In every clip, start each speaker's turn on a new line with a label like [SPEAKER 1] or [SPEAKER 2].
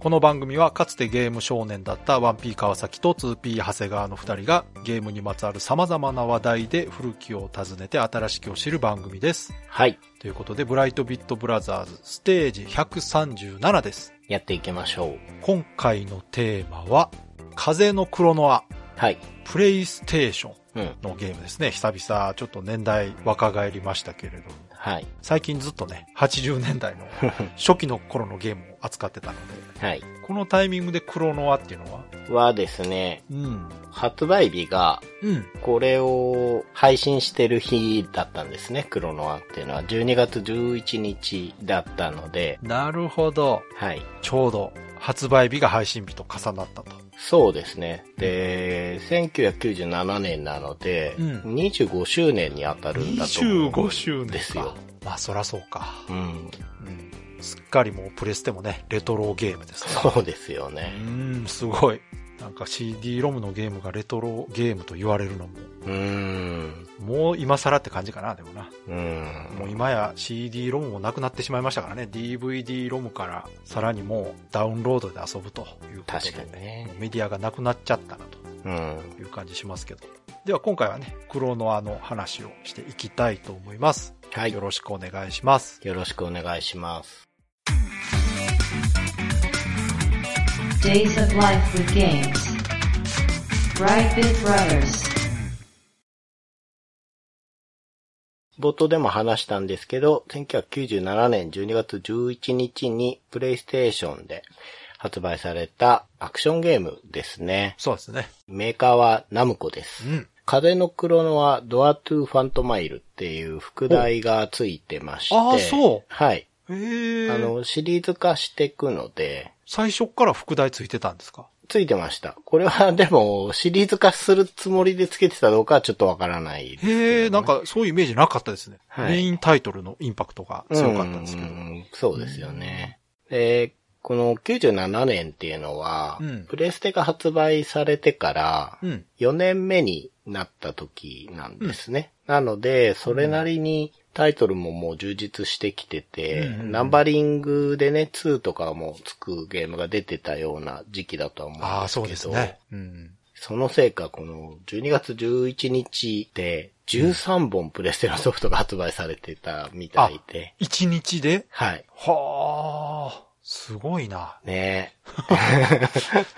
[SPEAKER 1] この番組はかつてゲーム少年だったワンピー川崎と 2P 長谷川の二人がゲームにまつわる様々な話題で古きを訪ねて新しきを知る番組です。
[SPEAKER 2] はい、
[SPEAKER 1] ということで、ブライトビットブラザーズステージ137です。
[SPEAKER 2] やっていきましょう。
[SPEAKER 1] 今回のテーマは、風のクロノア、
[SPEAKER 2] はい。
[SPEAKER 1] プレイステーション
[SPEAKER 2] うん。
[SPEAKER 1] のゲームですね。久々、ちょっと年代若返りましたけれども。
[SPEAKER 2] はい。
[SPEAKER 1] 最近ずっとね、80年代の 初期の頃のゲームを扱ってたので、
[SPEAKER 2] はい。
[SPEAKER 1] このタイミングでクロノアっていうのは、
[SPEAKER 2] はですね、
[SPEAKER 1] うん。
[SPEAKER 2] 発売日が、
[SPEAKER 1] うん。
[SPEAKER 2] これを配信してる日だったんですね、クロノアっていうのは。12月11日だったので、
[SPEAKER 1] なるほど。
[SPEAKER 2] はい。
[SPEAKER 1] ちょうど発売日が配信日と重なったと。
[SPEAKER 2] そうですね。で、1997年なので、
[SPEAKER 1] うん
[SPEAKER 2] 25周年に当たるんだと思う。
[SPEAKER 1] 25周年か。
[SPEAKER 2] ですよ。
[SPEAKER 1] まあそらそうか。
[SPEAKER 2] うん。
[SPEAKER 1] うん。すっかりもうプレステもね、レトロゲームですね。
[SPEAKER 2] そうですよ
[SPEAKER 1] う
[SPEAKER 2] ね。
[SPEAKER 1] ーん、すごい。なんか CD-ROM のゲームがレトロゲームと言われるのも、
[SPEAKER 2] うーん。
[SPEAKER 1] もう今更って感じかな、でもな。
[SPEAKER 2] うん。
[SPEAKER 1] もう今や CD-ROM もなくなってしまいましたからね。DVD-ROM からさらにもうダウンロードで遊ぶということで。
[SPEAKER 2] 確かにね。
[SPEAKER 1] メディアがなくなっちゃったなと
[SPEAKER 2] うん。
[SPEAKER 1] いう感じしますけど。では今回はね、クロノアの話をしていきたいと思います。
[SPEAKER 2] はい
[SPEAKER 1] よ。ろしくお願いします。
[SPEAKER 2] よろしくお願いします。
[SPEAKER 3] Days of Life with Games. Brightbit Brothers.
[SPEAKER 2] 冒頭でも話したんですけど、1997年12月11日にプレイステーションで発売されたアクションゲームですね。
[SPEAKER 1] そうですね。
[SPEAKER 2] メーカーはナムコです。
[SPEAKER 1] うん。
[SPEAKER 2] 風のクロノはドアトゥファントマイルっていう副題がついてまして。
[SPEAKER 1] ああそう
[SPEAKER 2] はい。
[SPEAKER 1] えー、
[SPEAKER 2] あの、シリーズ化していくので、
[SPEAKER 1] 最初から副題ついてたんですか？
[SPEAKER 2] ついてました。これはでも、シリーズ化するつもりでつけてたどうかはちょっとわからないね、
[SPEAKER 1] へえ、なんかそういうイメージなかったですね。
[SPEAKER 2] はい
[SPEAKER 1] メインタイトルのインパクトが強かったんですけど。
[SPEAKER 2] うんそうですよね。で、この97年っていうのは、
[SPEAKER 1] うん
[SPEAKER 2] プレステが発売されてから
[SPEAKER 1] うん。
[SPEAKER 2] 4年目になった時なんですね。なので、それなりにタイトルももう充実してきてて、
[SPEAKER 1] うんうんうん
[SPEAKER 2] ナンバリングでね、2とかもつくゲームが出てたような時期だとは思うんですけど、
[SPEAKER 1] ああ、そうですね。うん。
[SPEAKER 2] そのせいか、この12月11日で13本プレステのソフトが発売されてたみたいで、
[SPEAKER 1] 一日で？
[SPEAKER 2] はい。
[SPEAKER 1] はあ、すごいな。
[SPEAKER 2] ね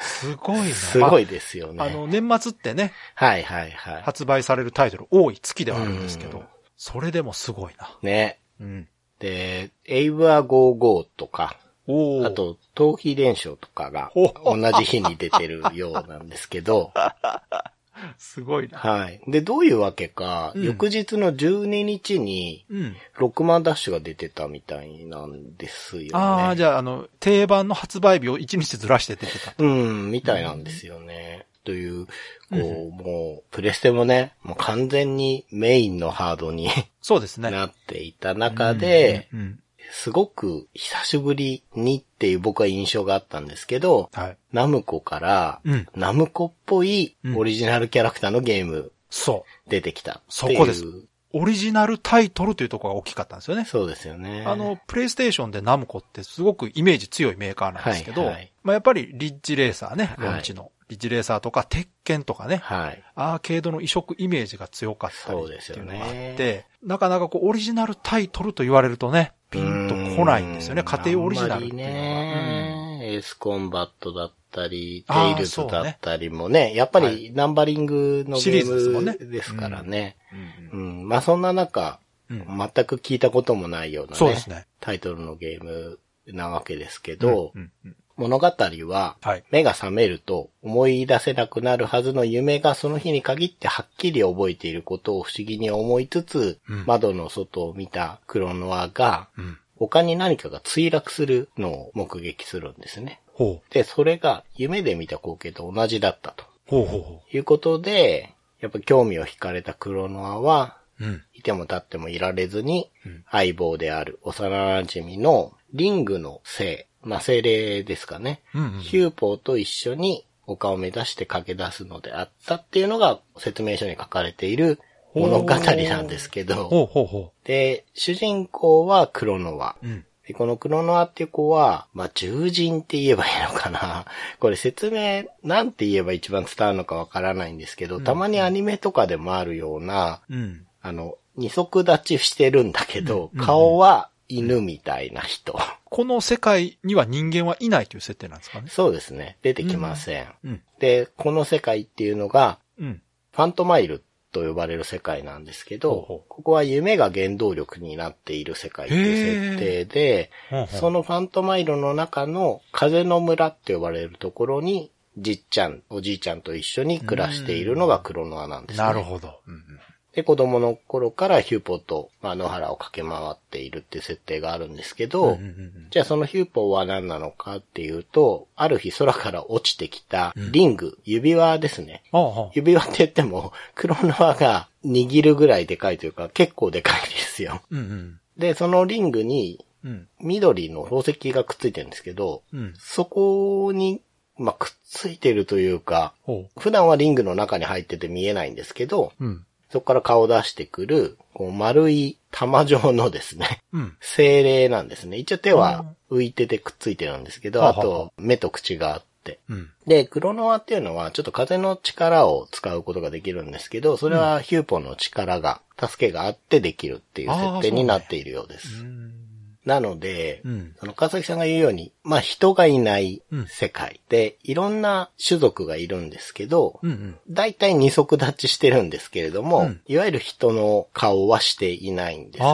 [SPEAKER 1] すごいな。
[SPEAKER 2] すご
[SPEAKER 1] い。
[SPEAKER 2] いですよね。
[SPEAKER 1] あの、年末ってね、
[SPEAKER 2] はいはいはい。
[SPEAKER 1] 発売されるタイトル多い月ではあるんですけど
[SPEAKER 2] うん、
[SPEAKER 1] それでもすごいな。
[SPEAKER 2] ね。
[SPEAKER 1] うん。
[SPEAKER 2] で、エイブア55とか。あ、と、逃避伝承とかが
[SPEAKER 1] ほ
[SPEAKER 2] 同じ日に出てるようなんですけど、
[SPEAKER 1] すごいな。
[SPEAKER 2] はい。で、どういうわけか、
[SPEAKER 1] うん
[SPEAKER 2] 翌日の12日に、
[SPEAKER 1] うん。
[SPEAKER 2] ロックマンダッシュが出てたみたいなんですよね。
[SPEAKER 1] ああ、じゃあ、あの、定番の発売日を一日ずらして出てた。
[SPEAKER 2] うん、みたいなんですよね。という、こう、もう、プレステもね、もう完全にメインのハードに
[SPEAKER 1] そうですね。
[SPEAKER 2] なっていた中で、
[SPEAKER 1] うん、うん。
[SPEAKER 2] すごく久しぶりにっていう僕は印象があったんですけど、
[SPEAKER 1] はい。
[SPEAKER 2] ナムコから、
[SPEAKER 1] うん。
[SPEAKER 2] ナムコっぽいオリジナルキャラクターのゲーム
[SPEAKER 1] そう。
[SPEAKER 2] 出てきた。
[SPEAKER 1] そこですオリジナルタイトルというところが大きかったんですよね。
[SPEAKER 2] そうですよね。
[SPEAKER 1] あの、プレイステーションでナムコってすごくイメージ強いメーカーなんですけど、
[SPEAKER 2] はいはい
[SPEAKER 1] まあやっぱりリッジレーサーね、
[SPEAKER 2] はい
[SPEAKER 1] ロンチの。リッジレーサーとか、鉄拳とかね、
[SPEAKER 2] はい。
[SPEAKER 1] アーケードの移植イメージが強かったり
[SPEAKER 2] そうですよね
[SPEAKER 1] っていうのがあって、なかなかこうオリジナルタイトルと言われるとね、ピンとこないんですよね。
[SPEAKER 2] うん
[SPEAKER 1] 家庭オリジナルっていうの
[SPEAKER 2] あんまりね、エースコンバットだったり、テイルズだったりもね、やっぱりナンバリングのゲ
[SPEAKER 1] シリーズですもんね
[SPEAKER 2] ームですからね。
[SPEAKER 1] が。
[SPEAKER 2] う
[SPEAKER 1] うん
[SPEAKER 2] ん。まあそんな中、
[SPEAKER 1] うん
[SPEAKER 2] 全く聞いたこともないようなね
[SPEAKER 1] そうですね。
[SPEAKER 2] タイトルのゲームなわけですけど、
[SPEAKER 1] うんうん
[SPEAKER 2] 物語は、
[SPEAKER 1] はい。
[SPEAKER 2] 目が覚めると思い出せなくなるはずの夢がその日に限ってはっきり覚えていることを不思議に思いつつ、
[SPEAKER 1] うん
[SPEAKER 2] 窓の外を見たクロノアが、
[SPEAKER 1] うん。
[SPEAKER 2] 他に何かが墜落するのを目撃するんですね。で、それが夢で見た光景と同じだったと
[SPEAKER 1] ほうほうほ
[SPEAKER 2] いうことで、やっぱ興味を惹かれたクロノアは、
[SPEAKER 1] うん。
[SPEAKER 2] いても立ってもいられずに
[SPEAKER 1] うん、
[SPEAKER 2] 相棒である幼馴染のリングの精、まあ精霊ですかね。
[SPEAKER 1] うんうん。
[SPEAKER 2] ヒューポーと一緒に丘を目指して駆け出すのであったっていうのが説明書に書かれている物語なんですけど、
[SPEAKER 1] ほうほうほ
[SPEAKER 2] で、主人公はクロノワ。
[SPEAKER 1] う。うん。
[SPEAKER 2] で、このクロノワっていう子は、まあ、獣人って言えばいいのかな。これ説明、なんて言えば一番伝わるのかわからないんですけど、たまにアニメとかでもあるような、
[SPEAKER 1] うん。
[SPEAKER 2] あの、二足立ちしてるんだけど、
[SPEAKER 1] うん
[SPEAKER 2] 顔は犬みたいな人。
[SPEAKER 1] この世界には人間はいないという設定なんですかね。
[SPEAKER 2] そうですね。出てきません。
[SPEAKER 1] うん。
[SPEAKER 2] で、この世界っていうのが、
[SPEAKER 1] うん。
[SPEAKER 2] ファントマイルと呼ばれる世界なんですけど、
[SPEAKER 1] ほうほう
[SPEAKER 2] ここは夢が原動力になっている世界っていう設定で、
[SPEAKER 1] ほうほう
[SPEAKER 2] そのファントマイルの中の風の村って呼ばれるところに、じっちゃん、おじいちゃんと一緒に暮らしているのがクロノアなんですね。
[SPEAKER 1] なるほど。うんうん
[SPEAKER 2] で、子供の頃からヒューポーと、まあ、野原を駆け回っているっていう設定があるんですけど、じゃあそのヒューポーは何なのかっていうと、ある日空から落ちてきた
[SPEAKER 1] うん
[SPEAKER 2] リング、指輪ですね。指輪って言っても、クロノアが握るぐらいでかいというか、結構でかいですよ。
[SPEAKER 1] うんうん。
[SPEAKER 2] で、そのリングに
[SPEAKER 1] うん。
[SPEAKER 2] 緑の宝石がくっついてるんですけど、
[SPEAKER 1] うん。
[SPEAKER 2] そこに、まあ、くっついてるというか、
[SPEAKER 1] ほ
[SPEAKER 2] 普段はリングの中に入ってて見えないんですけど、
[SPEAKER 1] う。うん。
[SPEAKER 2] そこから顔を出してくる、こう丸い玉状のですね、
[SPEAKER 1] うん。
[SPEAKER 2] 精霊なんですね。一応手は浮いててくっついてるんですけど、あ
[SPEAKER 1] ははは
[SPEAKER 2] と目と口があって。
[SPEAKER 1] うん。
[SPEAKER 2] で、クロノワっていうのはちょっと風の力を使うことができるんですけど、それはヒューポンの力が、助けがあってできるっていう設定になっているようです。
[SPEAKER 1] うん。
[SPEAKER 2] なので、
[SPEAKER 1] うん。
[SPEAKER 2] その川崎さんが言うように、まあ人がいない
[SPEAKER 1] うん
[SPEAKER 2] 世界で、いろんな種族がいるんですけど、
[SPEAKER 1] うんうん。
[SPEAKER 2] 二足立ちしてるんですけれども、
[SPEAKER 1] うん
[SPEAKER 2] いわゆる人の顔はしていないんですね。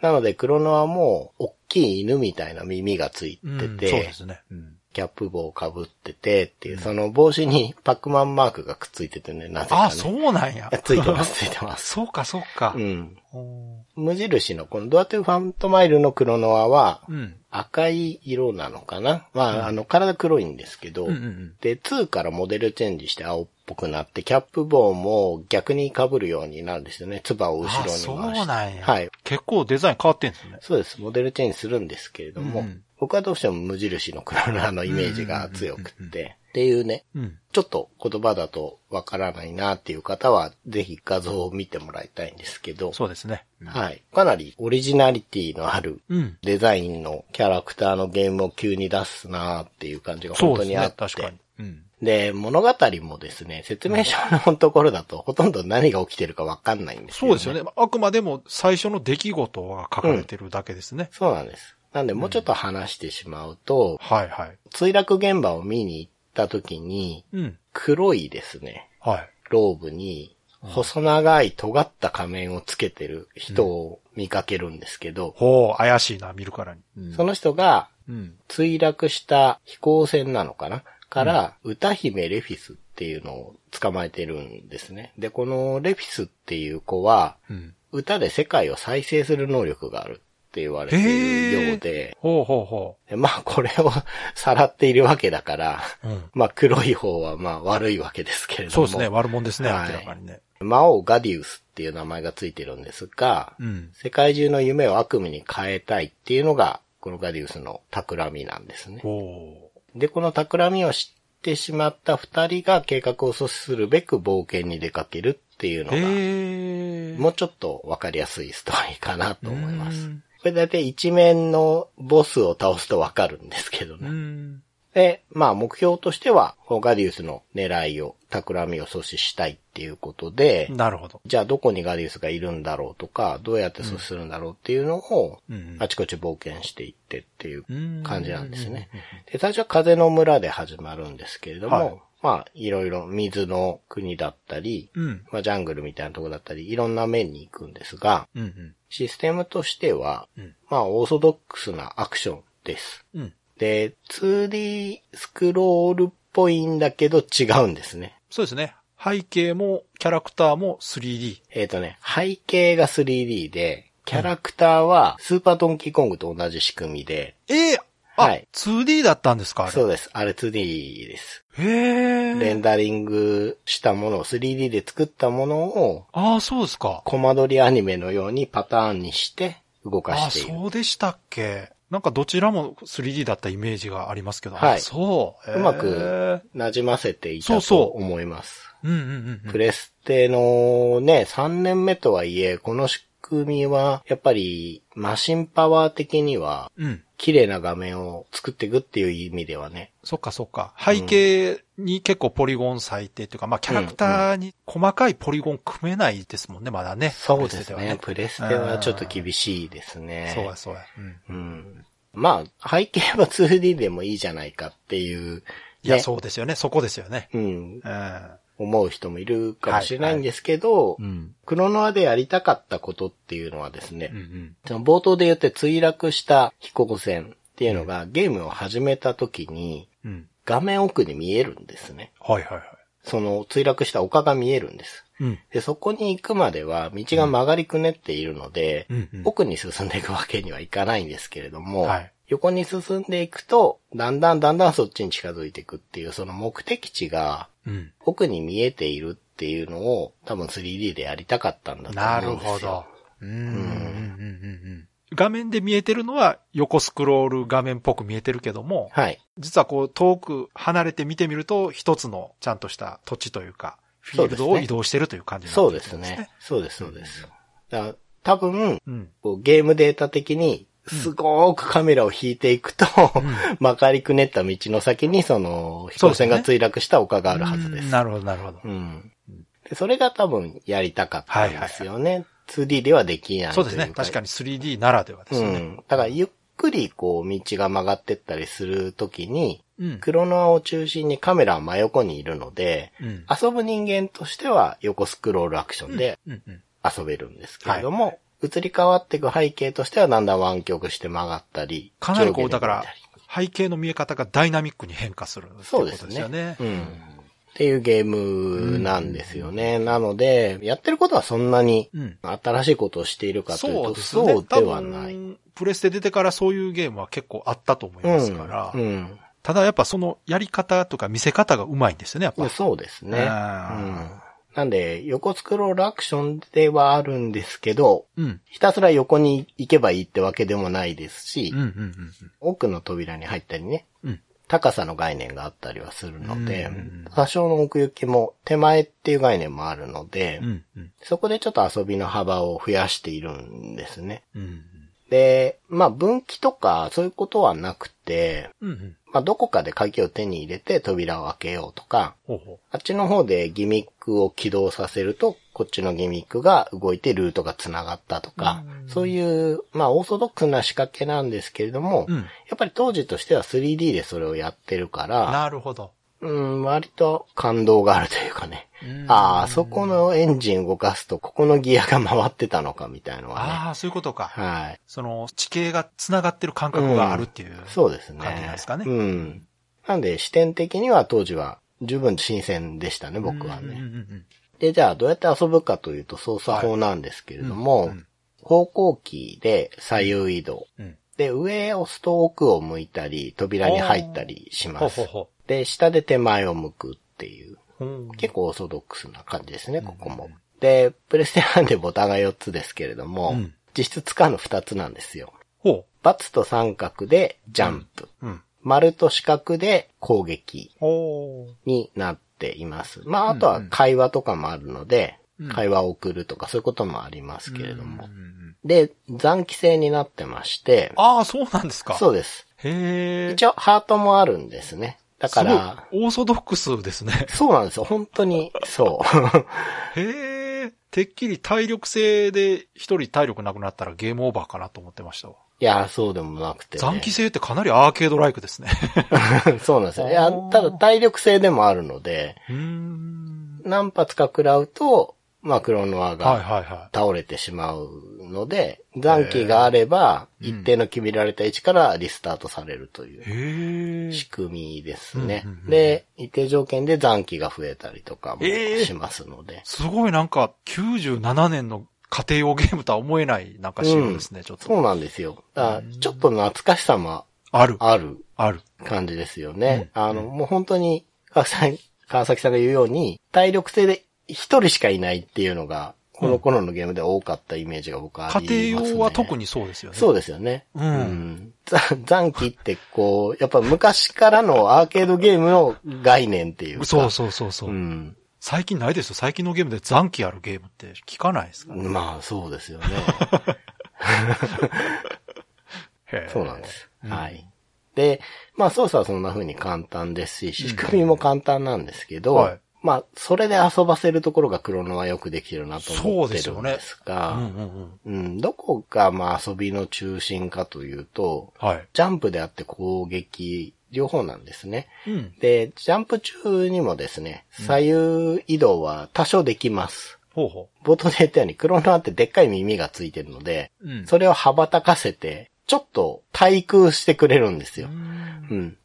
[SPEAKER 2] なので、クロノアも、大きい犬みたいな耳がつい
[SPEAKER 1] うん
[SPEAKER 2] てて、
[SPEAKER 1] そうですね。うん。
[SPEAKER 2] キャップ帽をかぶっててっていう、その帽子にパックマンマークがくっついててね、なぜかね。
[SPEAKER 1] ああ、そうなんや。
[SPEAKER 2] ついてます、ついてます。
[SPEAKER 1] そうか、そうか
[SPEAKER 2] う。ん。
[SPEAKER 1] ほ
[SPEAKER 2] 無印のこのドアトゥファントマイルのクロノアは
[SPEAKER 1] ううん。
[SPEAKER 2] 赤い色なのかな？まあ、あの、体黒いんですけど、
[SPEAKER 1] うんうんうん。
[SPEAKER 2] で、2からモデルチェンジして青っぽくなって、キャップ帽も逆に被るようになるんですよね。つばを後ろに回して。
[SPEAKER 1] あそうなんや。
[SPEAKER 2] はい。
[SPEAKER 1] 結構デザイン変わってんですね。
[SPEAKER 2] そうです。モデルチェンジするんですけれども、
[SPEAKER 1] うんうん
[SPEAKER 2] 僕はどうしても無印のクロナのイメージが強く
[SPEAKER 1] うんうんうんうん
[SPEAKER 2] って、っていうね、
[SPEAKER 1] うん。
[SPEAKER 2] ちょっと言葉だとわからないなっていう方は、ぜひ画像を見てもらいたいんですけど、
[SPEAKER 1] そうですね。
[SPEAKER 2] はい。かなりオリジナリティのある
[SPEAKER 1] うん。
[SPEAKER 2] デザインのキャラクターのゲームを急に出すなっていう感じが
[SPEAKER 1] そうですね。
[SPEAKER 2] 本当にあって。
[SPEAKER 1] 確かに。うん。
[SPEAKER 2] で、物語もですね、説明書のところだとほとんど何が起きてるかわかんないんですよ
[SPEAKER 1] そうですよね。あくまでも最初の出来事が書かれてるだけですね。
[SPEAKER 2] そうなんです。なんで、もうちょっと話してしまうと、
[SPEAKER 1] はいはい。
[SPEAKER 2] 墜落現場を見に行った時に、
[SPEAKER 1] うん。
[SPEAKER 2] 黒いですね、
[SPEAKER 1] はい。
[SPEAKER 2] ローブに、細長い尖った仮面をつけてる人を見かけるんですけど、
[SPEAKER 1] ほう、怪しいな、見るからに。うん
[SPEAKER 2] その人が
[SPEAKER 1] うん。
[SPEAKER 2] 墜落した飛行船なのかな？から、歌姫レフィスっていうのを捕まえてるんですね。で、このレフィスっていう子は、
[SPEAKER 1] うん。
[SPEAKER 2] 歌で世界を再生する能力があるって言われているようで、
[SPEAKER 1] ほうほうほ
[SPEAKER 2] でまあこれを さらっているわけだから、
[SPEAKER 1] う。うん。
[SPEAKER 2] まあ黒い方はまあ悪いわけですけれども。
[SPEAKER 1] そうですね。悪者ですね、
[SPEAKER 2] はい
[SPEAKER 1] 明らかにね。
[SPEAKER 2] 魔王ガディウスっていう名前がついてるんですが、
[SPEAKER 1] うん。
[SPEAKER 2] 世界中の夢を悪夢に変えたいっていうのが、このガディウスの企みなんですね。
[SPEAKER 1] ほ
[SPEAKER 2] で、この企みを知ってしまった二人が計画を阻止するべく冒険に出かけるっていうの
[SPEAKER 1] う。
[SPEAKER 2] が、
[SPEAKER 1] へえ。
[SPEAKER 2] もうちょっとわかりやすいストーリーかなと思います
[SPEAKER 1] うん。
[SPEAKER 2] これだいたい一面のボスを倒すとわかるんですけど
[SPEAKER 1] う
[SPEAKER 2] ね。
[SPEAKER 1] ん。
[SPEAKER 2] で、まあ目標としては、このガディウスの狙いを、企みを阻止したいっていうことで、
[SPEAKER 1] なるほど。
[SPEAKER 2] じゃあどこにガディウスがいるんだろうとか、どうやって阻止するんだろうっていうのを、
[SPEAKER 1] うん
[SPEAKER 2] あちこち冒険していってっていう感じなんですね
[SPEAKER 1] うん。
[SPEAKER 2] で、最初は風の村で始まるんですけれども、
[SPEAKER 1] はい
[SPEAKER 2] まあ、いろいろ水の国だったり、
[SPEAKER 1] うん。
[SPEAKER 2] まあ、ジャングルみたいなとこだったり、いろんな面に行くんですが、
[SPEAKER 1] うん。うん。
[SPEAKER 2] システムとしては、
[SPEAKER 1] うん
[SPEAKER 2] まあ、オーソドックスなアクションです。
[SPEAKER 1] うん。
[SPEAKER 2] で、2D スクロールっぽいんだけど違うんですね。
[SPEAKER 1] そうですね。背景もキャラクターも 3D。
[SPEAKER 2] えっ、とね、背景が 3D で、キャラクターはスーパードンキーコングと同じ仕組みで、
[SPEAKER 1] ええあ、
[SPEAKER 2] はい
[SPEAKER 1] 2D だったんですか。
[SPEAKER 2] そうです。あれ 2D です。
[SPEAKER 1] へえ。
[SPEAKER 2] レンダリングしたものを 3D で作ったものを、
[SPEAKER 1] ああ、そうですか。
[SPEAKER 2] コマ撮りアニメのようにパターンにして動か
[SPEAKER 1] ああ、
[SPEAKER 2] している。
[SPEAKER 1] そうでしたっけ。なんかどちらも 3D だったイメージがありますけど。
[SPEAKER 2] はい
[SPEAKER 1] あそう。
[SPEAKER 2] うまく馴染ませていたと
[SPEAKER 1] そうそう
[SPEAKER 2] 思います。
[SPEAKER 1] うんうんうんうん。
[SPEAKER 2] プレステのね、3年目とはいえ、この仕組みは、やっぱり、マシンパワー的には、
[SPEAKER 1] うん。
[SPEAKER 2] 綺麗な画面を作っていくっていう意味ではね。
[SPEAKER 1] そっかそっか。背景に結構ポリゴン割いてっていうか、まあキャラクターに細かいポリゴン組めないですもんね、まだね。
[SPEAKER 2] そうですね。
[SPEAKER 1] プレステは
[SPEAKER 2] ちょっと厳しいですね。
[SPEAKER 1] そうやそうや。うん。
[SPEAKER 2] うん。まあ、背景は 2D でもいいじゃないかっていう、
[SPEAKER 1] いや、
[SPEAKER 2] ね
[SPEAKER 1] そうですよね。そこですよね。
[SPEAKER 2] うん、
[SPEAKER 1] うん。
[SPEAKER 2] 思う人もいるかもしれないんですけど、
[SPEAKER 1] うん。
[SPEAKER 2] クロノアでやりたかったことっていうのはですね、
[SPEAKER 1] うんうん。
[SPEAKER 2] その冒頭で言って墜落した飛行船っていうのがゲームを始めた時に
[SPEAKER 1] うん。
[SPEAKER 2] 画面奥に見えるんですね。
[SPEAKER 1] はいはいはい。
[SPEAKER 2] その墜落した丘が見えるんです。
[SPEAKER 1] うん。
[SPEAKER 2] で、そこに行くまでは道が曲がりくねっているので、
[SPEAKER 1] うんうん。
[SPEAKER 2] 奥に進んでいくわけにはいかないんですけれども、
[SPEAKER 1] はい
[SPEAKER 2] 横に進んでいくと、だんだんだんだんそっちに近づいていくっていう、その目的地が
[SPEAKER 1] うん。
[SPEAKER 2] 奥に見えているっていうのを多分 3D でやりたかったんだと
[SPEAKER 1] なる
[SPEAKER 2] 思うんですよ。
[SPEAKER 1] ほど。うん。うんうんうんうん。画面で見えてるのは横スクロール画面っぽく見えてるけども、
[SPEAKER 2] はい。
[SPEAKER 1] 実はこう遠く離れて見てみると一つのちゃんとした土地というか、フィールドを移動してるという感じにな
[SPEAKER 2] そうで
[SPEAKER 1] ってるんですすね。
[SPEAKER 2] ね。そうです、そうです。だ多分、
[SPEAKER 1] うん。
[SPEAKER 2] こうゲームデータ的に、すごーくカメラを引いていくと、曲がりくねった道の先にその飛行船が墜落した丘があるはずです。
[SPEAKER 1] うんなるほど、なるほど。
[SPEAKER 2] うん。でそれが多分やりたかったんですよね。2D ではできないというう
[SPEAKER 1] そですね。確かに 3D ならではですよね。
[SPEAKER 2] うん。だからゆっくりこう道が曲がってったりするときに、
[SPEAKER 1] うん。
[SPEAKER 2] クロノアを中心にカメラは真横にいるので、
[SPEAKER 1] うん。
[SPEAKER 2] 遊ぶ人間としては横スクロールアクションで
[SPEAKER 1] うんうん。
[SPEAKER 2] 遊べるんですけれども、移り変わっていく背景としてはだんだん湾曲して曲がったり、
[SPEAKER 1] かなりこう、だから背景の見え方がダイナミックに変化するっていうことで
[SPEAKER 2] そうですね。
[SPEAKER 1] すよね。
[SPEAKER 2] うん。っていうゲームなんですよね。なので、やってることはそんなに
[SPEAKER 1] うん。
[SPEAKER 2] 新しいことをしているかというと、
[SPEAKER 1] そうです
[SPEAKER 2] そう,、
[SPEAKER 1] ね。
[SPEAKER 2] ではない。
[SPEAKER 1] プレステ出てからそういうゲームは結構あったと思いますから。
[SPEAKER 2] うん。うん
[SPEAKER 1] ただやっぱそのやり方とか見せ方がうまいんですよね、やっぱ。
[SPEAKER 2] そうですね。うん
[SPEAKER 1] あ。
[SPEAKER 2] なんで、横スクロールアクションではあるんですけど、
[SPEAKER 1] うん。
[SPEAKER 2] ひたすら横に行けばいいってわけでもないですし、
[SPEAKER 1] うんうんうん
[SPEAKER 2] 奥の扉に入ったりね、
[SPEAKER 1] うん。うん。
[SPEAKER 2] 高さの概念があったりはするので、
[SPEAKER 1] うん
[SPEAKER 2] 多少の奥行きも手前っていう概念もあるので、
[SPEAKER 1] うんうん。
[SPEAKER 2] そこでちょっと遊びの幅を増やしているんですね。
[SPEAKER 1] うん。
[SPEAKER 2] で、まあ分岐とかそういうことはなくて、
[SPEAKER 1] うんうん。
[SPEAKER 2] まあどこかで鍵を手に入れて扉を開けようとか、
[SPEAKER 1] ほうほ
[SPEAKER 2] あっちの方でギミックを起動させると、こっちのギミックが動いてルートが繋がったとか、そういう、まあオーソドックスな仕掛けなんですけれども、
[SPEAKER 1] う。うん。
[SPEAKER 2] やっぱり当時としては 3D でそれをやってるから、
[SPEAKER 1] なるほど。
[SPEAKER 2] うん、割と感動があるというかね。
[SPEAKER 1] うん
[SPEAKER 2] ああ、そこのエンジン動かすと、ここのギアが回ってたのかみたいのはね。
[SPEAKER 1] ああ、そういうことか。
[SPEAKER 2] はい。
[SPEAKER 1] その地形が繋がってる感覚があるっていう。
[SPEAKER 2] そうですね。
[SPEAKER 1] 感じなんですかね
[SPEAKER 2] うん。なんで視点的には当時は十分新鮮でしたね、僕はね。
[SPEAKER 1] うんうんうん
[SPEAKER 2] で、じゃあどうやって遊ぶかというと操作法なんですけれども、
[SPEAKER 1] うんうん
[SPEAKER 2] 方向キーで左右移動。
[SPEAKER 1] うん。
[SPEAKER 2] で、上を押すと奥を向いたり、扉に入ったりします
[SPEAKER 1] ほうほう。ほ
[SPEAKER 2] で、下で手前を向くっていう。結構オーソドックスな感じですね、ここも。で、プレステ1でボタンが4つですけれども、
[SPEAKER 1] うん
[SPEAKER 2] 実質使うの2つなんですよ。
[SPEAKER 1] ほ×
[SPEAKER 2] と三角でジャンプ。
[SPEAKER 1] う。うん。
[SPEAKER 2] 丸と四角で攻撃。になっています。まあ、あとは会話とかもあるので、
[SPEAKER 1] うん
[SPEAKER 2] 会話を送るとかそういうこともありますけれども
[SPEAKER 1] うん
[SPEAKER 2] で、残機制になってまして、
[SPEAKER 1] ああ、そうなんですか。
[SPEAKER 2] そうです。
[SPEAKER 1] へえ。
[SPEAKER 2] 一応ハートもあるんですね。だから、
[SPEAKER 1] オーソドックスですね。
[SPEAKER 2] そうなんですよ。本当に、そう。
[SPEAKER 1] へえ。てっきり体力制で一人体力なくなったらゲームオーバーかなと思ってましたわ。
[SPEAKER 2] いや、そうでもなくて、ね。
[SPEAKER 1] 残機制ってかなりアーケードライクですね。
[SPEAKER 2] そうなんですよ。いや、ただ体力制でもあるので。何発か食らうと、まあ、クロノア
[SPEAKER 1] はい
[SPEAKER 2] が倒れてしまうので、残機があれば、一定の決められた位置からリスタートされるという。仕組みですね
[SPEAKER 1] うんうんうん。
[SPEAKER 2] で、一定条件で残機が増えたりとかも
[SPEAKER 1] えー
[SPEAKER 2] しますので。
[SPEAKER 1] すごいなんか、97年の家庭用ゲームとは思えないなんか仕様ですね、ちょっと。
[SPEAKER 2] そうなんですよ。だちょっと懐かしさも
[SPEAKER 1] ある。
[SPEAKER 2] ある
[SPEAKER 1] ある。
[SPEAKER 2] 感じですよね。
[SPEAKER 1] うん
[SPEAKER 2] あの、もう本当に、川崎さんが言うように、体力性で一人しかいないっていうのが、この頃のゲームで多かったイメージが僕はありますね。
[SPEAKER 1] 家庭用は特にそうですよね。
[SPEAKER 2] そうですよね。
[SPEAKER 1] うん
[SPEAKER 2] ざ残機ってこう、やっぱ昔からのアーケードゲームの概念っていうか。
[SPEAKER 1] そうそうそうそう。
[SPEAKER 2] うん。
[SPEAKER 1] 最近ないですよ。最近のゲームで残機あるゲームって聞かないですから、ね。
[SPEAKER 2] まあそうですよね。そうなんです。
[SPEAKER 1] うん
[SPEAKER 2] はい。で、まあ操作はそんな風に簡単ですし、仕組みも簡単なんですけど、
[SPEAKER 1] はい
[SPEAKER 2] まあ、それで遊ばせるところがクロノはよくできてるなと思ってるんですが、
[SPEAKER 1] うんうんうん。
[SPEAKER 2] うん、どこがまあ遊びの中心かというと、
[SPEAKER 1] はい。
[SPEAKER 2] ジャンプであって攻撃、両方なんですね。
[SPEAKER 1] うん。
[SPEAKER 2] で、ジャンプ中にもですね、左右移動は多少できます。
[SPEAKER 1] ほうほ
[SPEAKER 2] 冒頭で言ったように、クロノアってでっかい耳がついてるので、
[SPEAKER 1] う。うん。
[SPEAKER 2] それを羽ばたかせて、ちょっと対空してくれるんですよ
[SPEAKER 1] う。ん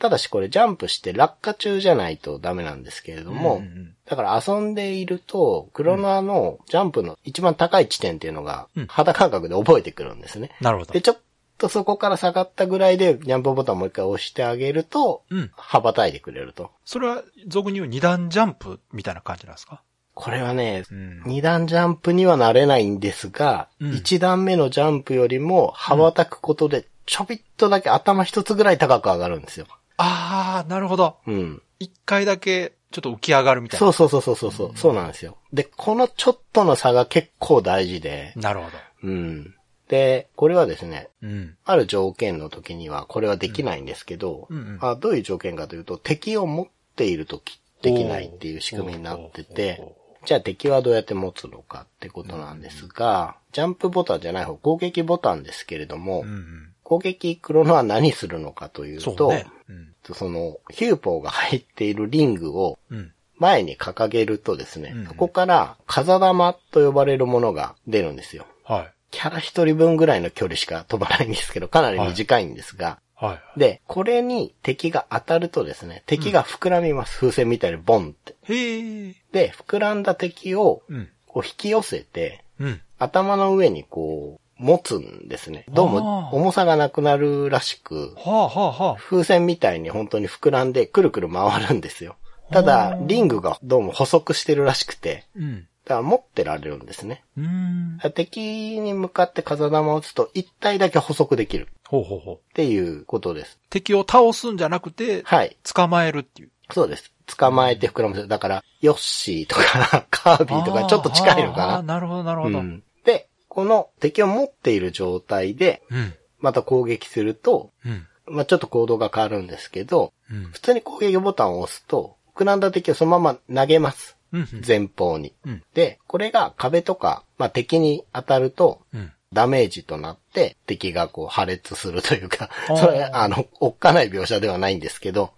[SPEAKER 2] ただしこれジャンプして落下中じゃないとダメなんですけれども、
[SPEAKER 1] うんうん
[SPEAKER 2] だから遊んでいると、クロノアのジャンプの一番高い地点っていうのが
[SPEAKER 1] うん、
[SPEAKER 2] 肌感覚で覚えてくるんですね。
[SPEAKER 1] なるほど
[SPEAKER 2] で、。ちょっとそこから下がったぐらいで、ジャンプボタンをもう一回押してあげると、
[SPEAKER 1] うん。
[SPEAKER 2] 羽ばたいてくれると。
[SPEAKER 1] それは、俗に言う二段ジャンプみたいな感じなんですか？
[SPEAKER 2] これはね、
[SPEAKER 1] うん。
[SPEAKER 2] 二段ジャンプにはなれないんですが、
[SPEAKER 1] うん
[SPEAKER 2] 一段目のジャンプよりも羽ばたくことで、ちょびっとだけ頭一つぐらい高く上がるんですよ。
[SPEAKER 1] あー、なるほど。
[SPEAKER 2] うん。
[SPEAKER 1] 一回だけ、ちょっと浮き上がるみたいな。
[SPEAKER 2] そうそうそうそうそうそう、そうなんですよ。で、このちょっとの差が結構大事で、
[SPEAKER 1] なるほど。
[SPEAKER 2] うん。で、これはですね、
[SPEAKER 1] うん。
[SPEAKER 2] ある条件の時にはこれはできないんですけど、
[SPEAKER 1] うんうん
[SPEAKER 2] あどういう条件かというと、敵を持っている時できないっていう仕組みになってて、じゃあ敵はどうやって持つのかってことなんですが、ジャンプボタンじゃない方、攻撃ボタンですけれども、
[SPEAKER 1] うんうん。
[SPEAKER 2] 攻撃クロノは何するのかというと、
[SPEAKER 1] そうね。うん。
[SPEAKER 2] その、ヒューポーが入っているリングを
[SPEAKER 1] うん。
[SPEAKER 2] 前に掲げるとですね、
[SPEAKER 1] うん
[SPEAKER 2] そこから風玉と呼ばれるものが出るんですよ。
[SPEAKER 1] はい。
[SPEAKER 2] キャラ一人分ぐらいの距離しか飛ばないんですけど、かなり短いんですが、
[SPEAKER 1] はい。
[SPEAKER 2] で、これに敵が当たるとですね、敵が膨らみます。風船みたいにボンって。
[SPEAKER 1] へえ。
[SPEAKER 2] で、膨らんだ敵を
[SPEAKER 1] うん。
[SPEAKER 2] こう引き寄せて、
[SPEAKER 1] うん。
[SPEAKER 2] 頭の上にこう、持つんですね。どうも重さがなくなるらしく、
[SPEAKER 1] はあはあはあ。
[SPEAKER 2] 風船みたいに本当に膨らんでくるくる回るんですよ。ただ、リングがどうも細くしてるらしくて、
[SPEAKER 1] うん。
[SPEAKER 2] だから持ってられるんですね。
[SPEAKER 1] うーん。
[SPEAKER 2] 敵に向かって風玉を打つと一体だけ補足できる
[SPEAKER 1] ほうほうほう。
[SPEAKER 2] っていうことです。
[SPEAKER 1] 敵を倒すんじゃなくて、
[SPEAKER 2] はい。
[SPEAKER 1] 捕まえるっていう。
[SPEAKER 2] そうです。捕まえて膨らませる。だから、ヨッシーとか、カービィとかちょっと近いのかな。
[SPEAKER 1] なるほど、なるほど。うん。
[SPEAKER 2] この敵を持っている状態で、
[SPEAKER 1] うん。
[SPEAKER 2] また攻撃すると、
[SPEAKER 1] うん。
[SPEAKER 2] まあちょっと行動が変わるんですけど、
[SPEAKER 1] うん。
[SPEAKER 2] 普通に攻撃ボタンを押すと、膨らんだ敵をそのまま投げます。
[SPEAKER 1] うん。
[SPEAKER 2] 前方に。
[SPEAKER 1] うん。
[SPEAKER 2] で、これが壁とか、まあ敵に当たると、
[SPEAKER 1] うん。
[SPEAKER 2] ダメージとなって、敵がこう破裂するというかそれ、あの、おっかない描写ではないんですけど。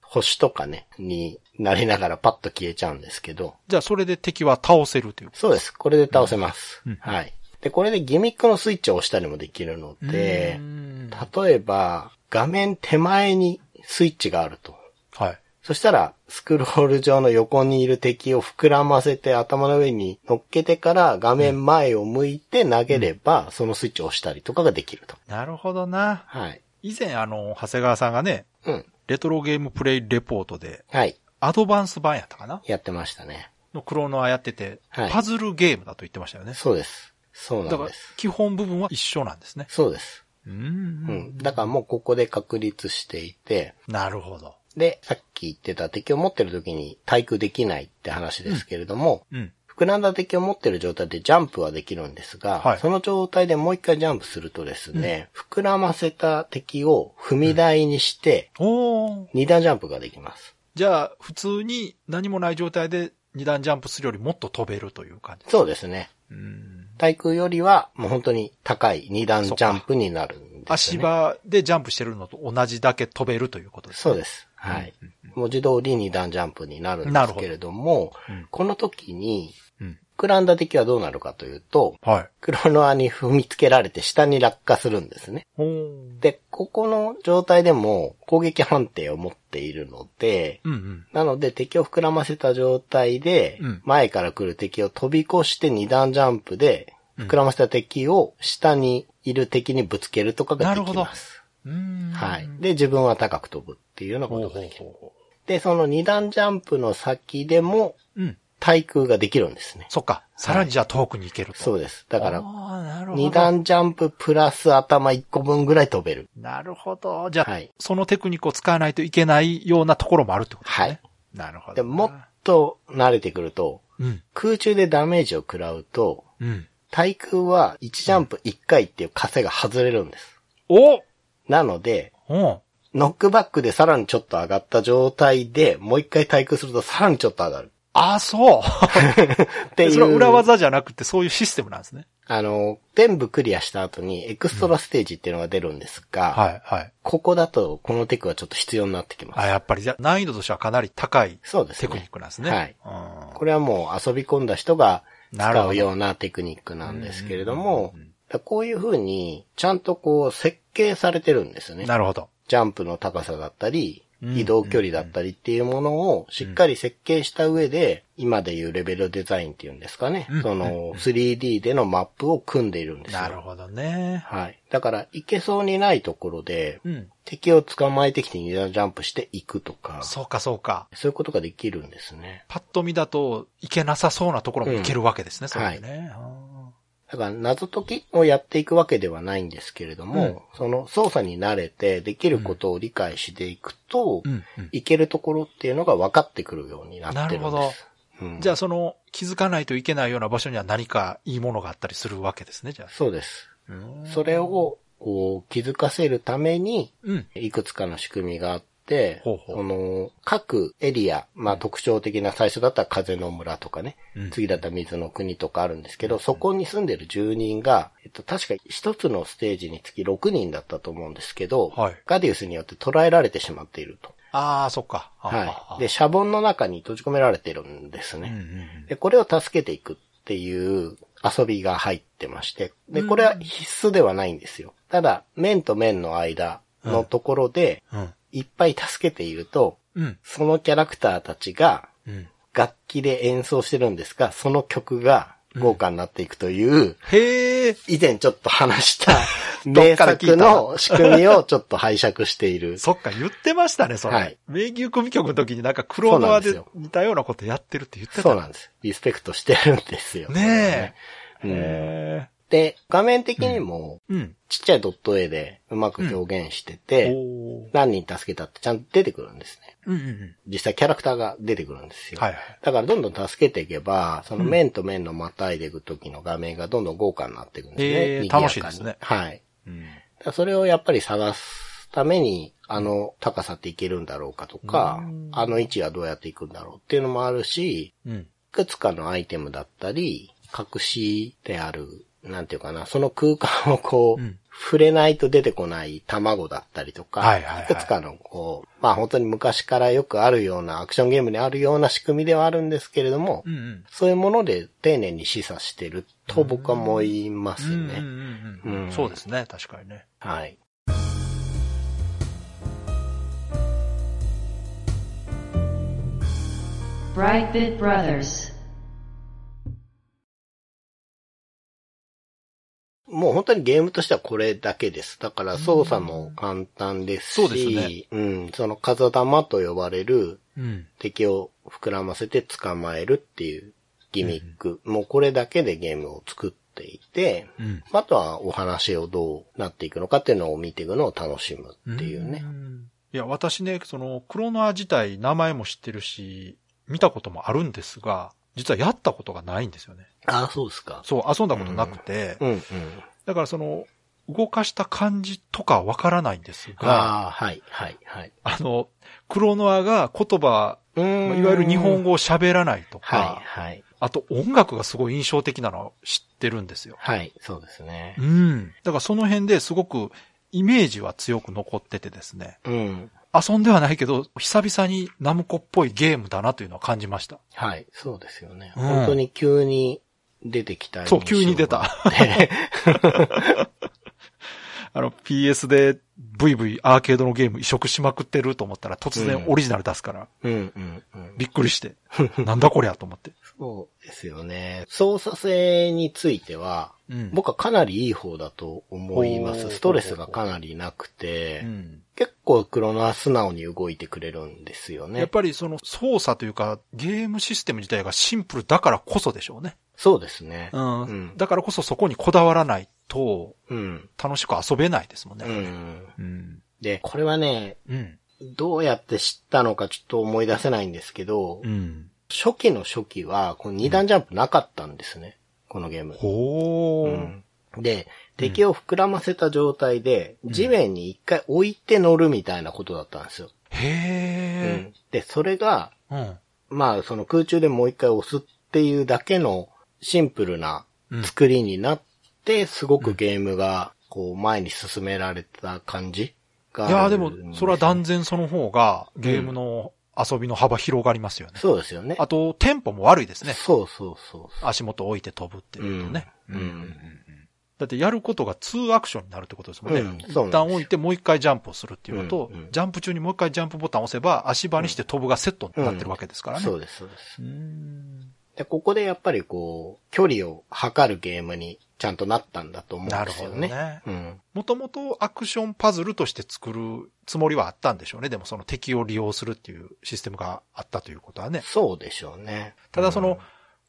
[SPEAKER 2] 星とかね、になりながらパッと消えちゃうんですけど、
[SPEAKER 1] じゃあ、それで敵は倒せるという。
[SPEAKER 2] そうです。これで倒せます。
[SPEAKER 1] うん
[SPEAKER 2] はい。で、これでギミックのスイッチを押したりもできるので
[SPEAKER 1] うー、ん
[SPEAKER 2] 例えば、画面手前にスイッチがあると。
[SPEAKER 1] はい。
[SPEAKER 2] そしたら、スクロール上の横にいる敵を膨らませて頭の上に乗っけてから画面前を向いて投げれば、そのスイッチを押したりとかができると。
[SPEAKER 1] なるほどな。
[SPEAKER 2] はい。
[SPEAKER 1] 以前、あの、長谷川さんがね、
[SPEAKER 2] うん。
[SPEAKER 1] レトロゲームプレイレポートで、
[SPEAKER 2] はい。
[SPEAKER 1] アドバンス版やったかな？
[SPEAKER 2] やってましたね。
[SPEAKER 1] のクロノアやってて、
[SPEAKER 2] はい
[SPEAKER 1] パズルゲームだと言ってましたよね。
[SPEAKER 2] そうです。そう
[SPEAKER 1] だから
[SPEAKER 2] なんです。、
[SPEAKER 1] 基本部分は一緒なんですね。
[SPEAKER 2] そうです。
[SPEAKER 1] う。
[SPEAKER 2] うんん。だからもうここで確立していて、
[SPEAKER 1] なるほど。
[SPEAKER 2] で、さっき言ってた敵を持ってる時に対空できないって話ですけれども、
[SPEAKER 1] うん。
[SPEAKER 2] 膨らんだ敵を持ってる状態でジャンプはできるんですが、
[SPEAKER 1] はい
[SPEAKER 2] その状態でもう一回ジャンプするとですね、膨らませた敵を踏み台にして、
[SPEAKER 1] おー。
[SPEAKER 2] 二段ジャンプができます。
[SPEAKER 1] じゃあ、普通に何もない状態で二段ジャンプするよりもっと飛べるという感じ。
[SPEAKER 2] そうですね。
[SPEAKER 1] うん。
[SPEAKER 2] 対空よりはもう本当に高い二段ジャンプになるんですよ、ね。
[SPEAKER 1] 足場でジャンプしてるのと同じだけ飛べるということです、
[SPEAKER 2] そうです。はい。文字通り二段ジャンプになるんですけれども、
[SPEAKER 1] うん
[SPEAKER 2] この時に、
[SPEAKER 1] うん。
[SPEAKER 2] 膨らんだ敵はどうなるかというと、
[SPEAKER 1] はい。
[SPEAKER 2] クロノアに踏みつけられて下に落下するんですね。で、ここの状態でも攻撃判定を持っているので、
[SPEAKER 1] うんうん。
[SPEAKER 2] なので敵を膨らませた状態で
[SPEAKER 1] うん、
[SPEAKER 2] 前から来る敵を飛び越して二段ジャンプで、
[SPEAKER 1] うん
[SPEAKER 2] 膨らませた敵を下にいる敵にぶつけるとかができ
[SPEAKER 1] なるほど
[SPEAKER 2] はい。で、自分は高く飛ぶっていうようなことができる。で、その二段ジャンプの先でも
[SPEAKER 1] う。うん。
[SPEAKER 2] 対空ができるんですね。
[SPEAKER 1] そっか。さらにじゃあ遠くに行けると。
[SPEAKER 2] そうです。だから。二段ジャンププラス頭一個分ぐらい飛べる。
[SPEAKER 1] なるほど。じゃあ、
[SPEAKER 2] はい
[SPEAKER 1] そのテクニックを使わないといけないようなところもあるってことですね。
[SPEAKER 2] はい。
[SPEAKER 1] なるほどな。
[SPEAKER 2] で、もっと慣れてくると、
[SPEAKER 1] うん。
[SPEAKER 2] 空中でダメージを食らうと、
[SPEAKER 1] うん。
[SPEAKER 2] 対空は1ジャンプ1回っていう枷が外れるんです。
[SPEAKER 1] お
[SPEAKER 2] なので、
[SPEAKER 1] お
[SPEAKER 2] ノックバックでさらにちょっと上がった状態で、もう一回対空するとさらにちょっと上がる。
[SPEAKER 1] ああ、そう。
[SPEAKER 2] っていう。
[SPEAKER 1] それは裏技じゃなくてそういうシステムなんですね。
[SPEAKER 2] あの、全部クリアした後にエクストラステージっていうのが出るんですが、
[SPEAKER 1] はい、はい。
[SPEAKER 2] ここだとこのテクはちょっと必要になってきます。
[SPEAKER 1] あ、やっぱりじゃあ難易度としてはかなり高い
[SPEAKER 2] そうですね。
[SPEAKER 1] テクニックなんですね。
[SPEAKER 2] はい
[SPEAKER 1] うん
[SPEAKER 2] これはもう遊び込んだ人が使うようなテクニックなんですけれども
[SPEAKER 1] うんうんうん、
[SPEAKER 2] こういう風にちゃんとこう設計されてるんですね。
[SPEAKER 1] なるほど。
[SPEAKER 2] ジャンプの高さだったり、
[SPEAKER 1] うん
[SPEAKER 2] 移動距離だったりっていうものをしっかり設計した上で、今でいうレベルデザインっていうんですかね
[SPEAKER 1] うん。
[SPEAKER 2] その 3D でのマップを組んでいるんですよ。
[SPEAKER 1] なるほどね。
[SPEAKER 2] はい。だから、いけそうにないところで、
[SPEAKER 1] うん。
[SPEAKER 2] 敵を捕まえてきて二段ジャンプしていくとか、
[SPEAKER 1] そうか、そうか。
[SPEAKER 2] そういうことができるんですね。
[SPEAKER 1] パッと見だといけなさそうなところもいけるわけですね、それでね。
[SPEAKER 2] だから謎解きをやっていくわけではないんですけれども、
[SPEAKER 1] うん
[SPEAKER 2] その操作に慣れてできることを理解していくと、
[SPEAKER 1] うんうん
[SPEAKER 2] いけるところっていうのが分かってくるようになってるんです。
[SPEAKER 1] なるほど
[SPEAKER 2] うん
[SPEAKER 1] じゃあその気づかないといけないような場所には何かいいものがあったりするわけですね、じゃあ。
[SPEAKER 2] そうです。
[SPEAKER 1] うん
[SPEAKER 2] それをこう気づかせるために、
[SPEAKER 1] うん。
[SPEAKER 2] いくつかの仕組みがあって、
[SPEAKER 1] ほうほう
[SPEAKER 2] その各エリア、まあ特徴的な最初だったら風の村とかね、
[SPEAKER 1] うん
[SPEAKER 2] 次だったら水の国とかあるんですけど、そこに住んでる住人が、えっと確か一つのステージにつき6人だったと思うんですけど、
[SPEAKER 1] はい
[SPEAKER 2] ガディウスによって捕らえられてしまっていると。
[SPEAKER 1] ああ、そっか。
[SPEAKER 2] はい。で、シャボンの中に閉じ込められてるんです
[SPEAKER 1] うんう
[SPEAKER 2] ね。
[SPEAKER 1] ん
[SPEAKER 2] で、これを助けていくっていう遊びが入ってまして、で、これは必須ではないんですよ。ただ、面と面の間のところで、
[SPEAKER 1] うん。うん。
[SPEAKER 2] いっぱい助けていると、
[SPEAKER 1] うん。
[SPEAKER 2] そのキャラクターたちが
[SPEAKER 1] うん。
[SPEAKER 2] 楽器で演奏してるんですが、その曲が豪華になっていくという、
[SPEAKER 1] へえ。
[SPEAKER 2] 以前ちょっと話した 名作の仕組みをちょっと拝借している。
[SPEAKER 1] そっか、言ってましたね、それ。
[SPEAKER 2] はい
[SPEAKER 1] 名牛組曲の時になんかクローノアで似たようなことやってるって言ってた。
[SPEAKER 2] そうなんです。リスペクトしてるんですよ。
[SPEAKER 1] ねえ。
[SPEAKER 2] うん
[SPEAKER 1] へ
[SPEAKER 2] で、画面的にも。ちっちゃいドット絵でうまく表現してて、何人助けたってちゃんと出てくるんですね。
[SPEAKER 1] うんうんうん。
[SPEAKER 2] 実際キャラクターが出てくるんですよ。
[SPEAKER 1] はいはい。
[SPEAKER 2] だからどんどん助けていけば、その面と面のまたいでいく時の画面がどんどん豪華になっていくんですね。
[SPEAKER 1] えー楽しいですね
[SPEAKER 2] はい。
[SPEAKER 1] うん。
[SPEAKER 2] それをやっぱり探すために、あの高さっていけるんだろうかとか
[SPEAKER 1] うん、
[SPEAKER 2] あの位置はどうやっていくんだろうっていうのもあるし、
[SPEAKER 1] うん。
[SPEAKER 2] いくつかのアイテムだったり、隠しである、なんていうかな、その空間をこう、
[SPEAKER 1] うん
[SPEAKER 2] 触れないと出てこない卵だったりとか、
[SPEAKER 1] はいはいはい
[SPEAKER 2] くつかのこう、まあ本当に昔からよくあるようなアクションゲームにあるような仕組みではあるんですけれども、
[SPEAKER 1] うんうん。
[SPEAKER 2] そういうもので丁寧に示唆してると僕は思いますね。
[SPEAKER 1] そうですね、確かにね。
[SPEAKER 2] はい。
[SPEAKER 3] Brightbit Brothers.
[SPEAKER 2] もう本当にゲームとしてはこれだけです。だから操作も簡単ですし、
[SPEAKER 1] そうですね
[SPEAKER 2] うん、その風玉と呼ばれる
[SPEAKER 1] うん。
[SPEAKER 2] 敵を膨らませて捕まえるっていうギミック。もうこれだけでゲームを作っていて、
[SPEAKER 1] うん。
[SPEAKER 2] あとはお話をどうなっていくのかっていうのを見ていくのを楽しむっていうね。
[SPEAKER 1] んいや、私ね、その、クロノア自体名前も知ってるし、見たこともあるんですが、実はやったことがないんですよね。
[SPEAKER 2] ああ、そうですか。
[SPEAKER 1] そう、遊んだことなくて、
[SPEAKER 2] うんうん。
[SPEAKER 1] だからその、動かした感じとかわからないんですが、
[SPEAKER 2] ああ、はい、はい、はい。
[SPEAKER 1] あの、クロノアが言葉、いわゆる日本語を喋らないとか、
[SPEAKER 2] はい、はい。
[SPEAKER 1] あと音楽がすごい印象的なのを知ってるんですよ。
[SPEAKER 2] はい、そうですね
[SPEAKER 1] う。ん。だからその辺ですごくイメージは強く残っててですね。
[SPEAKER 2] うん。
[SPEAKER 1] 遊んではないけど、久々にナムコっぽいゲームだなというのは感じました。
[SPEAKER 2] はい、そうですよね。
[SPEAKER 1] うん
[SPEAKER 2] 本当に急に出てきた
[SPEAKER 1] そう急に出た
[SPEAKER 2] あ
[SPEAKER 1] の PS でブイブイアーケードのゲーム移植しまくってると思ったら突然オリジナル出すから、
[SPEAKER 2] うんうんうん。
[SPEAKER 1] びっくりして、なんだこりゃと思って。
[SPEAKER 2] そうですよね。操作性については、
[SPEAKER 1] うん
[SPEAKER 2] 僕はかなりいい方だと思います。ストレスがかなりなくて、
[SPEAKER 1] うん
[SPEAKER 2] 結構クロノは素直に動いてくれるんですよね。
[SPEAKER 1] やっぱりその操作というかゲームシステム自体がシンプルだからこそでしょうね。
[SPEAKER 2] そうですね。
[SPEAKER 1] うん。
[SPEAKER 2] うん
[SPEAKER 1] だからこそそこにこだわらないと
[SPEAKER 2] うん。
[SPEAKER 1] 楽しく遊べないですもんね。
[SPEAKER 2] うん。
[SPEAKER 1] うん。
[SPEAKER 2] で、これはね、
[SPEAKER 1] うん。
[SPEAKER 2] どうやって知ったのかちょっと思い出せないんですけど、
[SPEAKER 1] うん。
[SPEAKER 2] 初期の初期は、この二段ジャンプなかったんですね。このゲーム。
[SPEAKER 1] ほー。
[SPEAKER 2] うんで、敵を膨らませた状態で、地面に一回置いて乗るみたいなことだったんですよ。う
[SPEAKER 1] へ
[SPEAKER 2] んで、それが、
[SPEAKER 1] ー。うん。
[SPEAKER 2] まあ、その空中でもう一回押すっていうだけのシンプルな
[SPEAKER 1] うん
[SPEAKER 2] 作りになって、すごくゲームが、こう、前に進められた感じが
[SPEAKER 1] いやーでも、それは断然その方がゲームの遊びの幅広がりますよね。
[SPEAKER 2] そうですよね。
[SPEAKER 1] あと、テンポも悪いですね。
[SPEAKER 2] そうそうそう
[SPEAKER 1] 足元置いて飛ぶっていうとね。
[SPEAKER 2] うんうん
[SPEAKER 1] だってやることが2アクションになるってことですもんね。
[SPEAKER 2] うんそ
[SPEAKER 1] 一旦置いてもう一回ジャンプをするっていうのと、
[SPEAKER 2] うんうん
[SPEAKER 1] ジャンプ中にもう一回ジャンプボタンを押せば足場にして飛ぶがセットになってるわけですからね。
[SPEAKER 2] そうです、そうです。で、ここでやっぱりこう、距離を測るゲームにちゃんとなったんだと思うん
[SPEAKER 1] なる
[SPEAKER 2] ですよね。
[SPEAKER 1] ほどね。
[SPEAKER 2] うん。
[SPEAKER 1] もともとアクションパズルとして作るつもりはあったんでしょうね。でもその敵を利用するっていうシステムがあったということはね。
[SPEAKER 2] そうでしょうね。
[SPEAKER 1] ただその、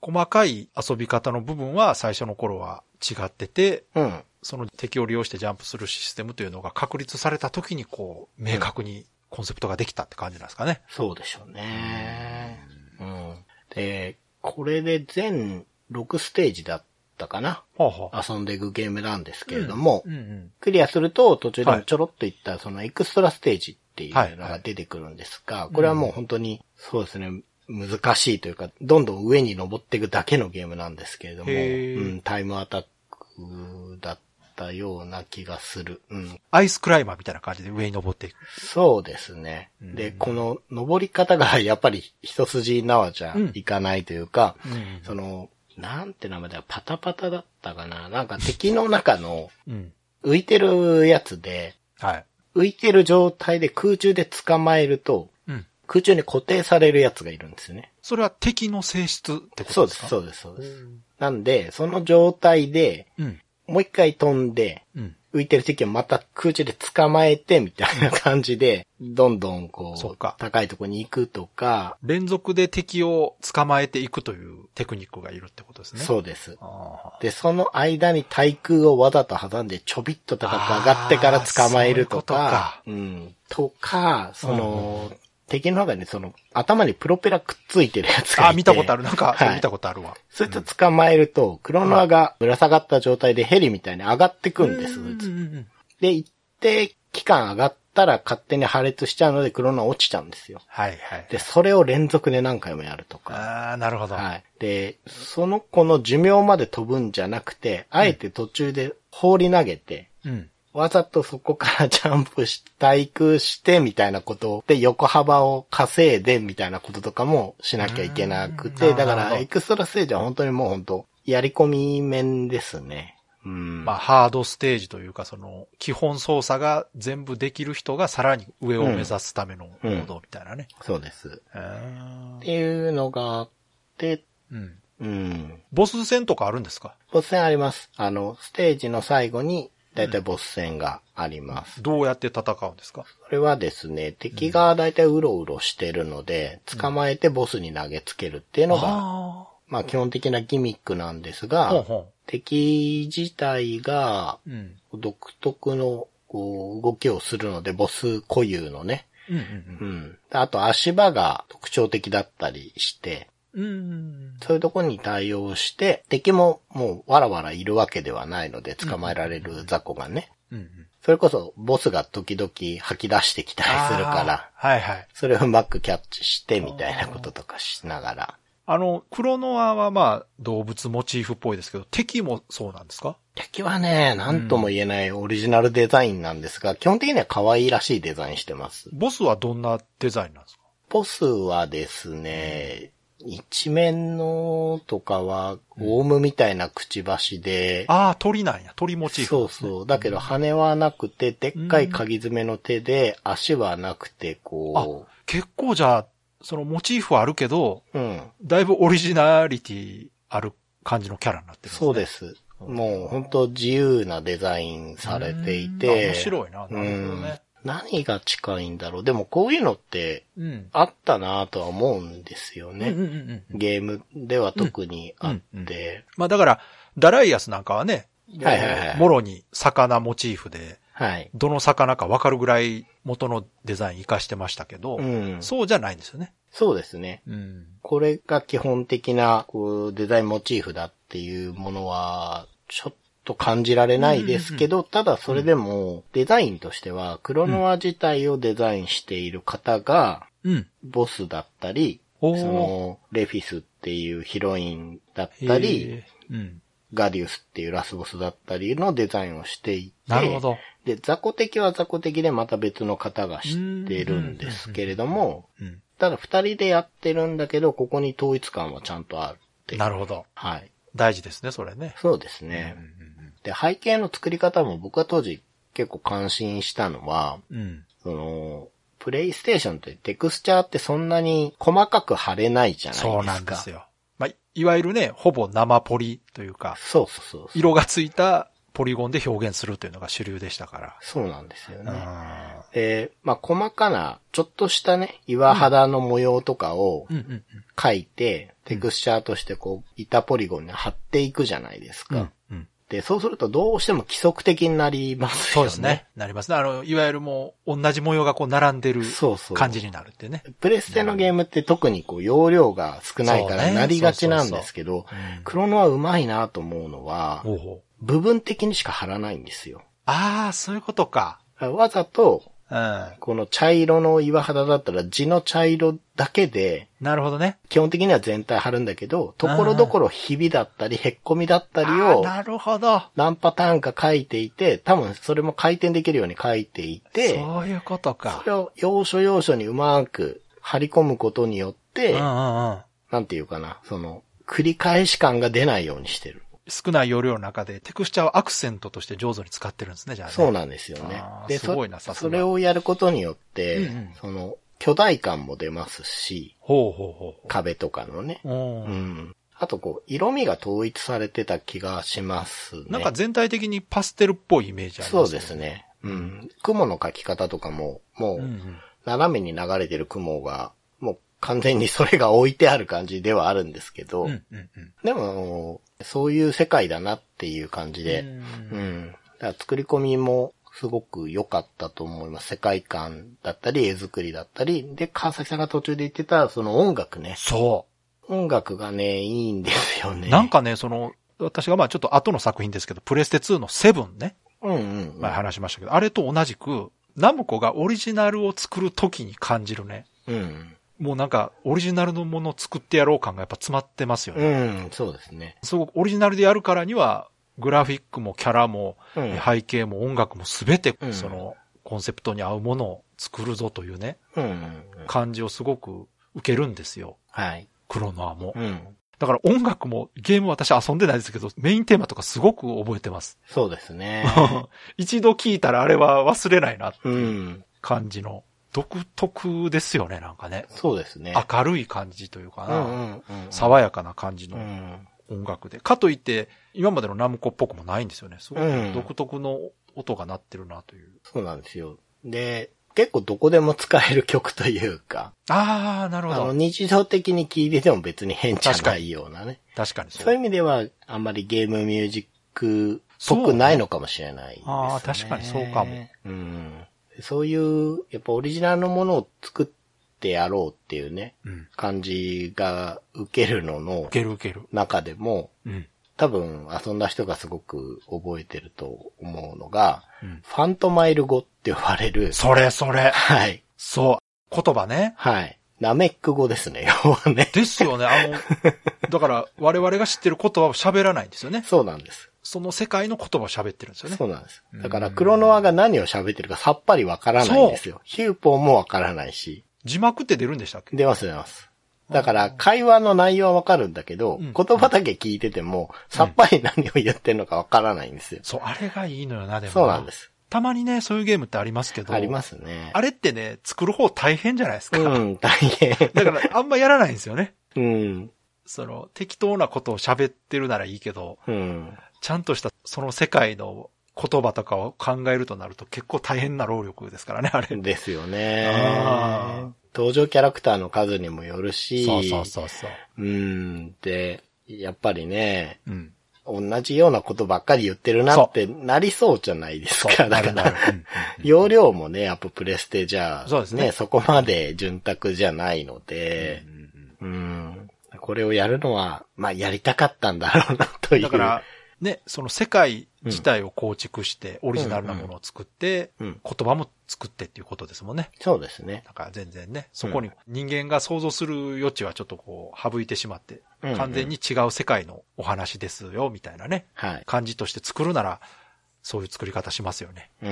[SPEAKER 1] 細かい遊び方の部分は最初の頃は違ってて、
[SPEAKER 2] うん、うん。
[SPEAKER 1] その敵を利用してジャンプするシステムというのが確立された時にこう、明確にコンセプトができたって感じなんですかね。
[SPEAKER 2] そうでしょうね。うん。で、これで全6ステージだったかな
[SPEAKER 1] ほうほう。
[SPEAKER 2] 遊んでいくゲームなんですけれども、
[SPEAKER 1] うんうん。
[SPEAKER 2] クリアすると途中でちょろっといったそのエクストラステージっていうのが出てくるんですが、これはもう本当にそうですね、難しいというか、どんどん上に登っていくだけのゲームなんですけれども、うん、タイムアタックだったような気がする。うん、
[SPEAKER 1] アイスクライマーみたいな感じで上に登っていく。
[SPEAKER 2] そうですね。で、この登り方がやっぱり一筋縄じゃいかないというか、
[SPEAKER 1] うん
[SPEAKER 2] その、なんて名前だよ、パタパタだったかな？なんか敵の中の
[SPEAKER 1] うん。
[SPEAKER 2] 浮いてるやつで、
[SPEAKER 1] はい。
[SPEAKER 2] 浮いてる状態で空中で捕まえると、
[SPEAKER 1] うん。
[SPEAKER 2] 空中に固定されるやつがいるんですよね。
[SPEAKER 1] それは敵の性質ってこ
[SPEAKER 2] そうです、
[SPEAKER 1] とですか
[SPEAKER 2] そうです、そうです。なんで、その状態で、
[SPEAKER 1] うん。
[SPEAKER 2] もう一回飛んで、
[SPEAKER 1] うん。
[SPEAKER 2] 浮いてる敵をまた空中で捕まえて、みたいな感じで、どんどんこう、高いところに行くとか、
[SPEAKER 1] 連続で敵を捕まえていくというテクニックがいるってことですね。
[SPEAKER 2] そうです。
[SPEAKER 1] あ
[SPEAKER 2] で、その間に対空をわざと挟んでちょびっと高く上がってから捕まえるとか、うん。とか、その、敵の中にその、頭にプロペラくっついてるやつがいて。
[SPEAKER 1] 見たことある。なんか、
[SPEAKER 2] はい
[SPEAKER 1] 見たことあるわ。
[SPEAKER 2] そいつ捕まえると、クロノアがぶら下がった状態でヘリみたいに上がってくんです、そいつ。
[SPEAKER 1] うんうんうん
[SPEAKER 2] で、一定期間上がったら勝手に破裂しちゃうのでクロノア落ちちゃうんですよ。
[SPEAKER 1] はいはい。
[SPEAKER 2] で、それを連続で何回もやるとか。
[SPEAKER 1] ああ、なるほど。
[SPEAKER 2] はい。で、その子の寿命まで飛ぶんじゃなくて、あえて途中で放り投げて、
[SPEAKER 1] うん。
[SPEAKER 2] わざとそこからジャンプし、対空してみたいなことで横幅を稼いでみたいなこととかもしなきゃいけなく
[SPEAKER 1] う
[SPEAKER 2] て、だからエクストラステージは本当にもう本当やり込み面ですね。うん。
[SPEAKER 1] まあ、ハードステージというか、その、基本操作が全部できる人がさらに上を目指すためのモードみたいなね。
[SPEAKER 2] そうです。っていうのがあって、
[SPEAKER 1] うん。
[SPEAKER 2] うん。
[SPEAKER 1] ボス戦とかあるんですか？
[SPEAKER 2] ボス戦あります。あの、ステージの最後に、だいたいボス戦があります。
[SPEAKER 1] どうやって戦うんですか？
[SPEAKER 2] これはですね、敵がだいたいうろうろしてるので、捕まえてボスに投げつけるっていうのが、
[SPEAKER 1] あ
[SPEAKER 2] まあ基本的なギミックなんです
[SPEAKER 1] あ。
[SPEAKER 2] が、敵自体が。独特のこう動きをするので、ボス固有のね。
[SPEAKER 1] うんうん
[SPEAKER 2] うん。あと足場が特徴的だったりして、
[SPEAKER 1] うん。うん。
[SPEAKER 2] そういうところに対応して、敵ももうわらわらいるわけではないので、捕まえられる雑魚がね。
[SPEAKER 1] うんうん。
[SPEAKER 2] それこそボスが時々吐き出してきたりするから。
[SPEAKER 1] はいはい。
[SPEAKER 2] それをうまくキャッチしてみたいなこととかしながら。
[SPEAKER 1] あの、クロノアはまあ、動物モチーフっぽいですけど、敵もそうなんですか？
[SPEAKER 2] 敵はね、なんとも言えないオリジナルデザインなんですが、基本的には可愛らしいデザインしてます。
[SPEAKER 1] ボスはどんなデザインなんですか？
[SPEAKER 2] ボスはですね、一一面のとかは、オウムみたいなくちばしで、
[SPEAKER 1] ああ、鳥なんや。鳥モチーフ、
[SPEAKER 2] そうそう。だけど羽はなくて、でっかい鍵爪の手で、足はなくて、こ
[SPEAKER 1] 結構じゃあ、そのモチーフはあるけど、
[SPEAKER 2] う。うん。
[SPEAKER 1] だいぶオリジナリティある感じのキャラになってるね。
[SPEAKER 2] そうです。もう本当自由なデザインされてい
[SPEAKER 1] うんあ
[SPEAKER 2] て。
[SPEAKER 1] 面白いな。なるほどね。
[SPEAKER 2] 何が近いんだろう。でもこういうのって
[SPEAKER 1] うん。
[SPEAKER 2] あったなとは思うんですよね。
[SPEAKER 1] うんうんうんうん。
[SPEAKER 2] ゲームでは特にあって。
[SPEAKER 1] うんうんまあだから、ダライアスなんかはね、
[SPEAKER 2] はいはいはい
[SPEAKER 1] もろに魚モチーフで、
[SPEAKER 2] はい。
[SPEAKER 1] どの魚かわかるぐらい元のデザイン活かしてましたけど、
[SPEAKER 2] うん。
[SPEAKER 1] そうじゃないんですよね。
[SPEAKER 2] そうですね。
[SPEAKER 1] うん。
[SPEAKER 2] これが基本的なこうデザインモチーフだっていうものは、ちょっと感じられないですけど、ただそれでもデザインとしては、クロノア自体をデザインしている方が、
[SPEAKER 1] うん。
[SPEAKER 2] ボスだったり、その、レフィスっていうヒロインだったり。ガディウスっていうラスボスだったりのデザインをしていて、
[SPEAKER 1] なるほど。
[SPEAKER 2] で、雑魚敵は雑魚敵でまた別の方が知ってるんですけれども、
[SPEAKER 1] うん。
[SPEAKER 2] ただ二人でやってるんだけど、ここに統一感はちゃんとあるって。
[SPEAKER 1] なるほど。
[SPEAKER 2] はい。
[SPEAKER 1] 大事ですね、それね。
[SPEAKER 2] そうですね。
[SPEAKER 1] うん
[SPEAKER 2] で、背景の作り方も僕は当時結構感心したのは、
[SPEAKER 1] うんうん。
[SPEAKER 2] その、プレイステーションってテクスチャーってそんなに細かく貼れないじゃないですか。
[SPEAKER 1] そうなんですよ。まあ、いわゆるね、ほぼ生ポリというか、
[SPEAKER 2] そうそうそう。
[SPEAKER 1] 色がついたポリゴンで表現するというのが主流でしたから。
[SPEAKER 2] そうなんですよね。
[SPEAKER 1] あ
[SPEAKER 2] で、まあ、細かな、ちょっとしたね、岩肌の模様とかを描いて、テクスチャーとしてこう、板ポリゴンに貼っていくじゃないですか。
[SPEAKER 1] うん。うん。
[SPEAKER 2] で、そうするとどうしても規則的になりますよね。
[SPEAKER 1] そうですね。。なりますね。あの、いわゆるもう、同じ模様がこう並んでる
[SPEAKER 2] そうそう。
[SPEAKER 1] 感じになるってね。
[SPEAKER 2] プレステのゲームって特にこう、容量が少ないからなりがちなんですけど、
[SPEAKER 1] うん
[SPEAKER 2] クロノはうまいなと思うのは、部分的にしか貼らないんですよ。
[SPEAKER 1] ああ、そういうことか。
[SPEAKER 2] わざと、
[SPEAKER 1] うん。
[SPEAKER 2] この茶色の岩肌だったら地の茶色だけで、
[SPEAKER 1] なるほどね。
[SPEAKER 2] 基本的には全体貼るんだけど、ところどころひびだったり、へっこみだったりを、
[SPEAKER 1] なるほど。
[SPEAKER 2] 何パターンか書いていて、多分それも回転できるように書いていて、
[SPEAKER 1] そういうことか
[SPEAKER 2] そ。れを要所要所にうまく貼り込むことによって、
[SPEAKER 1] うんうんうん。
[SPEAKER 2] なんていうかな、その、繰り返し感が出ないようにしてる。
[SPEAKER 1] 少ない容量の中でテクスチャーをアクセントとして上手に使ってるんですね、じゃあね。
[SPEAKER 2] そうなんですよねで、
[SPEAKER 1] すごいなさすが
[SPEAKER 2] そそれをやることによって、
[SPEAKER 1] うんうん
[SPEAKER 2] その、巨大感も出ますし、
[SPEAKER 1] ほうほうほう
[SPEAKER 2] 壁とかのね。
[SPEAKER 1] ほう。うん
[SPEAKER 2] うん。あとこう、色味が統一されてた気がしますね。
[SPEAKER 1] なんか全体的にパステルっぽいイメージあります
[SPEAKER 2] そうです。ね。うん。雲の描き方とかも、もう。斜めに流れてる雲が、完全にそれが置いてある感じではあるんですけど、
[SPEAKER 1] うんうんうん。
[SPEAKER 2] でも、そういう世界だなっていう感じで、うん。だから作り込みもすごく良かったと思います。世界観だったり、絵作りだったり。で、川崎さんが途中で言ってた、その音楽ね。
[SPEAKER 1] そ
[SPEAKER 2] 音楽がね、いいんですよ
[SPEAKER 1] う。
[SPEAKER 2] ね。
[SPEAKER 1] なん、かね、その、私がまあちょっと後の作品ですけど、プレステ2のセブンね、
[SPEAKER 2] うんうん、うん。
[SPEAKER 1] 前話しましたけど、あれと同じく、ナムコがオリジナルを作る時に感じるね。
[SPEAKER 2] うん。
[SPEAKER 1] もうなんか、オリジナルのものを作ってやろう感がやっぱ詰まってますよね。
[SPEAKER 2] うん、そうですね。
[SPEAKER 1] すごくオリジナルでやるからには、グラフィックもキャラも、
[SPEAKER 2] うん
[SPEAKER 1] 背景も音楽もすべて
[SPEAKER 2] う、ん
[SPEAKER 1] その、コンセプトに合うものを作るぞというね、
[SPEAKER 2] うんうんうん。
[SPEAKER 1] 感じをすごく受けるんですよ。
[SPEAKER 2] はい。
[SPEAKER 1] クロノアも。
[SPEAKER 2] うん。
[SPEAKER 1] だから音楽もゲーム私遊んでないですけど、メインテーマとかすごく覚えてます。
[SPEAKER 2] そうですね。
[SPEAKER 1] 一度聞いたらあれは忘れないなって
[SPEAKER 2] う。
[SPEAKER 1] いうん感じの、独特ですよね、なんかね。
[SPEAKER 2] そうですね。
[SPEAKER 1] 明るい感じというかな。
[SPEAKER 2] うんうんうん。
[SPEAKER 1] 爽やかな感じの
[SPEAKER 2] うん。
[SPEAKER 1] 音楽で。かといって、今までのナムコっぽくもないんですよね。すごく
[SPEAKER 2] うん
[SPEAKER 1] 独特の音が鳴ってるなという。
[SPEAKER 2] そうなんですよ。で、結構どこでも使える曲というか、
[SPEAKER 1] ああ、なる
[SPEAKER 2] あの、
[SPEAKER 1] ほど。
[SPEAKER 2] 日常的に聴いてても別に変じゃないようなね。
[SPEAKER 1] 確かにそう。
[SPEAKER 2] そういう意味では、あんまりゲームミュージックっぽくないのかもしれないです、ね。
[SPEAKER 1] ああ確かにそうかも。
[SPEAKER 2] うん。そういう、やっぱオリジナルのものを作ってやろうっていうね、
[SPEAKER 1] うん。
[SPEAKER 2] 感じが受けるのの
[SPEAKER 1] 受ける受ける。
[SPEAKER 2] 中でも、
[SPEAKER 1] うん。
[SPEAKER 2] 多分遊んだ人がすごく覚えてると思うのが、
[SPEAKER 1] うん
[SPEAKER 2] ファントマイル語って呼ばれる、
[SPEAKER 1] それそれ。
[SPEAKER 2] はい。
[SPEAKER 1] そう。言葉ね。
[SPEAKER 2] はい。ナメック語ですね、要はね。
[SPEAKER 1] ですよね。あの、だから我々が知ってる言葉を喋らないんですよね。
[SPEAKER 2] そうなんです。
[SPEAKER 1] その世界の言葉を喋ってるんですよね。
[SPEAKER 2] そうなんです。だから、クロノアが何を喋ってるかさっぱりわからないんですよ。ヒューポンもわからないし。
[SPEAKER 1] 字幕って出るんでしたっけ？
[SPEAKER 2] 出ます出ます。だから、会話の内容はわかるんだけど、
[SPEAKER 1] うん
[SPEAKER 2] 言葉だけ聞いてても、さっぱり何を言ってんのかわからないんですよ。
[SPEAKER 1] そう、あれがいいのよな、でも。
[SPEAKER 2] そうなんで。す。
[SPEAKER 1] たまにね、そういうゲームってありますけど。
[SPEAKER 2] ありますね。
[SPEAKER 1] あれってね、作る方大変じゃないですか。
[SPEAKER 2] うん、大変。
[SPEAKER 1] だから、あんまやらないんですよね。
[SPEAKER 2] うん。
[SPEAKER 1] その、適当なことを喋ってるならいいけど、
[SPEAKER 2] うん。
[SPEAKER 1] ちゃんとしたその世界の言葉とかを考えるとなると結構大変な労力ですからね、あれ。
[SPEAKER 2] ですよね
[SPEAKER 1] あ。
[SPEAKER 2] 登場キャラクターの数にもよるし、
[SPEAKER 1] そうそうそうそう。
[SPEAKER 2] うん。で、やっぱりね、
[SPEAKER 1] うん。
[SPEAKER 2] 同じようなことばっかり言ってるなってなりそうじゃないですか。だから容量もね、やっぱプレステじゃ、
[SPEAKER 1] そうですね
[SPEAKER 2] そこまで潤沢じゃないので、うん。これをやるのは、まあ、やりたかったんだろうな、という。
[SPEAKER 1] だから、ね、その世界自体を構築して、オリジナルなものを作って、
[SPEAKER 2] うん
[SPEAKER 1] 言葉も作ってっていうことですもんね。
[SPEAKER 2] そうですね。
[SPEAKER 1] だから全然ね、そこに人間が想像する余地はちょっとこう、省いてしまって、完全に違う世界のお話ですよ、みたいなね、
[SPEAKER 2] はい。
[SPEAKER 1] 感じとして作るなら、そういう作り方しますよね。
[SPEAKER 2] うん。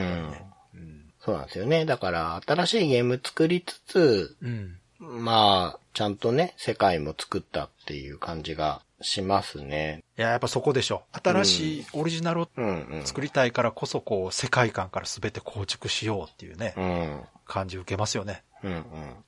[SPEAKER 1] うん。
[SPEAKER 2] そうなんですよね。だから、新しいゲーム作りつつ、
[SPEAKER 1] うん。
[SPEAKER 2] まあ、ちゃんとね、世界も作ったっていう感じがしますね。
[SPEAKER 1] いや、やっぱそこでしょ。新しいオリジナルを
[SPEAKER 2] うんうん。
[SPEAKER 1] 作りたいからこそ、こう、世界観から全て構築しようっていうね、
[SPEAKER 2] うん。
[SPEAKER 1] 感じ受けますよね。
[SPEAKER 2] うん
[SPEAKER 1] いわ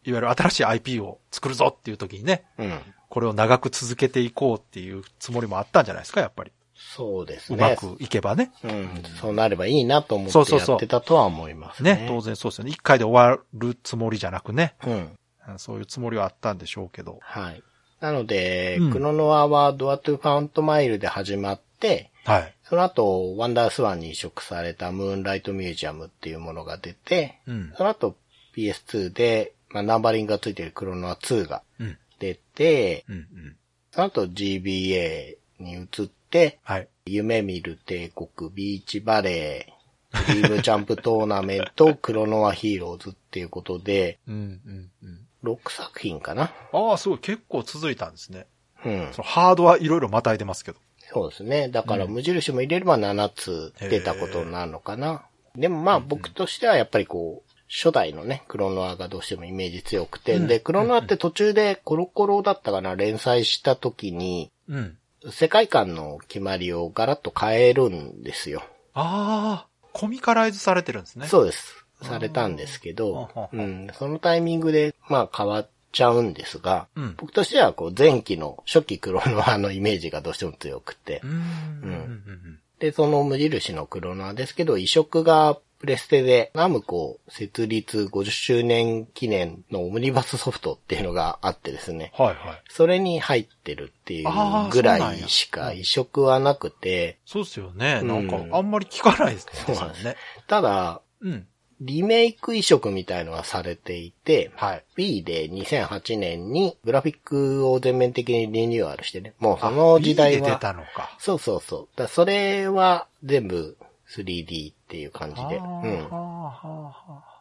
[SPEAKER 1] ゆる新しい IP を作るぞっていう時にね、
[SPEAKER 2] うん。うん。
[SPEAKER 1] これを長く続けていこうっていうつもりもあったんじゃないですか、やっぱり。
[SPEAKER 2] そうです
[SPEAKER 1] う
[SPEAKER 2] ね。
[SPEAKER 1] まくいけばね。
[SPEAKER 2] うん。そうなればいいなと思って
[SPEAKER 1] そうそうそう
[SPEAKER 2] やってたとは思いますね。
[SPEAKER 1] ね、当然そうですよね。一回で終わるつもりじゃなくね、
[SPEAKER 2] うん。
[SPEAKER 1] うんそういうつもりはあったんでしょうけど。
[SPEAKER 2] はい。なので、
[SPEAKER 1] うん
[SPEAKER 2] クロノアは door to phantomile で始まって、
[SPEAKER 1] はい。
[SPEAKER 2] その後、ワンダースワンに移植されたムーンライトミュージアムっていうものが出て、
[SPEAKER 1] うん。
[SPEAKER 2] その後 PS2 で、まあ、ナンバリングがついてるクロノア2が
[SPEAKER 1] うん。
[SPEAKER 2] 出て、
[SPEAKER 1] うん。うん。
[SPEAKER 2] その後 GBA に移って、
[SPEAKER 1] はい。
[SPEAKER 2] 夢見る帝国、ビーチバレー、ドリームチャンプトーナメント、クロノアヒーローズっていうことで、
[SPEAKER 1] うん。うん。うん。
[SPEAKER 2] 6作品かな
[SPEAKER 1] ああ、すごい。結構続いたんですね。
[SPEAKER 2] うん
[SPEAKER 1] そ。のハードはいろいろまたいでますけど。
[SPEAKER 2] そうですね。だから
[SPEAKER 1] うん
[SPEAKER 2] 無印も入れれば7つ出たことになるのかな。でもまあ僕としてはやっぱりこう、初代のね、クロノアがどうしてもイメージ強くて、
[SPEAKER 1] うん
[SPEAKER 2] で、クロノアって途中でコロコロだったかな、連載した時に、
[SPEAKER 1] うん。
[SPEAKER 2] 世界観の決まりをガラッと変えるんですよ。
[SPEAKER 1] ああ、コミカライズされてるんですね。
[SPEAKER 2] そうです。されたんですけどうん、そのタイミングで、まあ変わっちゃうんですが、
[SPEAKER 1] うん。
[SPEAKER 2] 僕としてはこう前期の初期クロノアのイメージがどうしても強くて
[SPEAKER 1] う、ん。うん。うん。
[SPEAKER 2] で、その無印のクロノアですけど、移植がプレステでナムコ設立50周年記念のオムニバスソフトっていうのがあってですね。
[SPEAKER 1] はいはい。
[SPEAKER 2] それに入ってるっていうぐらいしか移植はなくて、
[SPEAKER 1] そうですよね。なんか
[SPEAKER 2] う、ん
[SPEAKER 1] あんまり聞かないです
[SPEAKER 2] そうなんです
[SPEAKER 1] ね。
[SPEAKER 2] ただ、
[SPEAKER 1] うん。
[SPEAKER 2] リメイク移植みたいのはされていて、
[SPEAKER 1] はい。
[SPEAKER 2] B で2008年にグラフィックを全面的にリニューアルしてね、もうその時代
[SPEAKER 1] あ B で出
[SPEAKER 2] は、
[SPEAKER 1] たのか。
[SPEAKER 2] そうそうそう。だそれは全部 3D っていう感じで。
[SPEAKER 1] はあ
[SPEAKER 2] うん。
[SPEAKER 1] はあはあはあ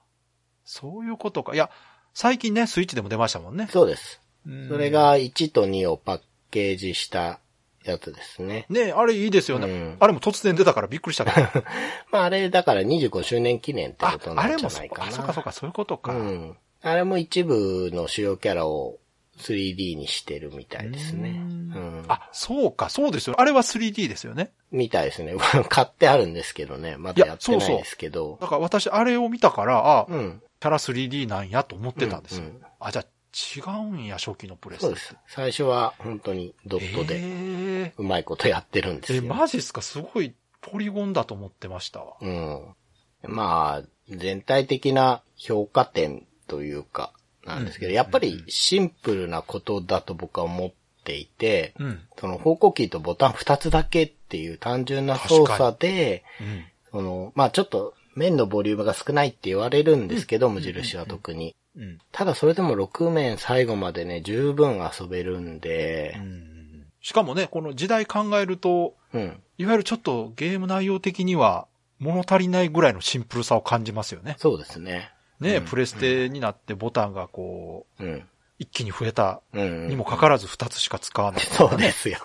[SPEAKER 1] そういうことか。いや、最近ね、スイッチでも出ましたもんね。
[SPEAKER 2] そうです。
[SPEAKER 1] うん
[SPEAKER 2] それ、が1と2をパッケージしたやつですね。
[SPEAKER 1] ね、あれいいですよね。
[SPEAKER 2] うん
[SPEAKER 1] あれも突然出たからびっくりしたけど。
[SPEAKER 2] まああれだから25周年記念って
[SPEAKER 1] あ
[SPEAKER 2] こ、となんじ
[SPEAKER 1] あれもそ
[SPEAKER 2] ゃないかな。
[SPEAKER 1] あそうかそうか、そういうことか。
[SPEAKER 2] うん。あれも一部の主要キャラを 3D にしてるみたいですね。
[SPEAKER 1] う
[SPEAKER 2] うんん。
[SPEAKER 1] あ、そうか、そうですよ。あれは 3D ですよね。
[SPEAKER 2] みたいですね。買ってあるんですけどね。まだやってないですけど。
[SPEAKER 1] だから私、あれを見たから、あ、
[SPEAKER 2] うん。
[SPEAKER 1] キャラ 3D なんやと思ってたんですよ。
[SPEAKER 2] うんうん
[SPEAKER 1] あ、じゃあ違うんや、初期のプレス。
[SPEAKER 2] そうです。最初は本当にドットで
[SPEAKER 1] え
[SPEAKER 2] うまいことやってるんです
[SPEAKER 1] ー、
[SPEAKER 2] よ。
[SPEAKER 1] え、マジっすか？すごいポリゴンだと思ってましたわ。
[SPEAKER 2] うん。まあ、全体的な評価点というか、なんですけど、
[SPEAKER 1] うん
[SPEAKER 2] やっぱりシンプルなことだと僕は思っていて、
[SPEAKER 1] うん。
[SPEAKER 2] その方向キーとボタン2つだけっていう単純な操作で、
[SPEAKER 1] うん。
[SPEAKER 2] その、まあちょっと面のボリュームが少ないって言われるんですけど、無印は特に。
[SPEAKER 1] うん。
[SPEAKER 2] ただそれでも6面最後までね、十分遊べるんで
[SPEAKER 1] う、んしかもね、この時代考えると、
[SPEAKER 2] うん。
[SPEAKER 1] いわゆるちょっとゲーム内容的には物足りないぐらいのシンプルさを感じますよね。
[SPEAKER 2] そうですね。
[SPEAKER 1] ね、
[SPEAKER 2] うん
[SPEAKER 1] プレステになってボタンがこう、
[SPEAKER 2] うん。
[SPEAKER 1] 一気に増えた
[SPEAKER 2] うん。
[SPEAKER 1] にもかかわらず2つしか使わない。
[SPEAKER 2] そうですよ。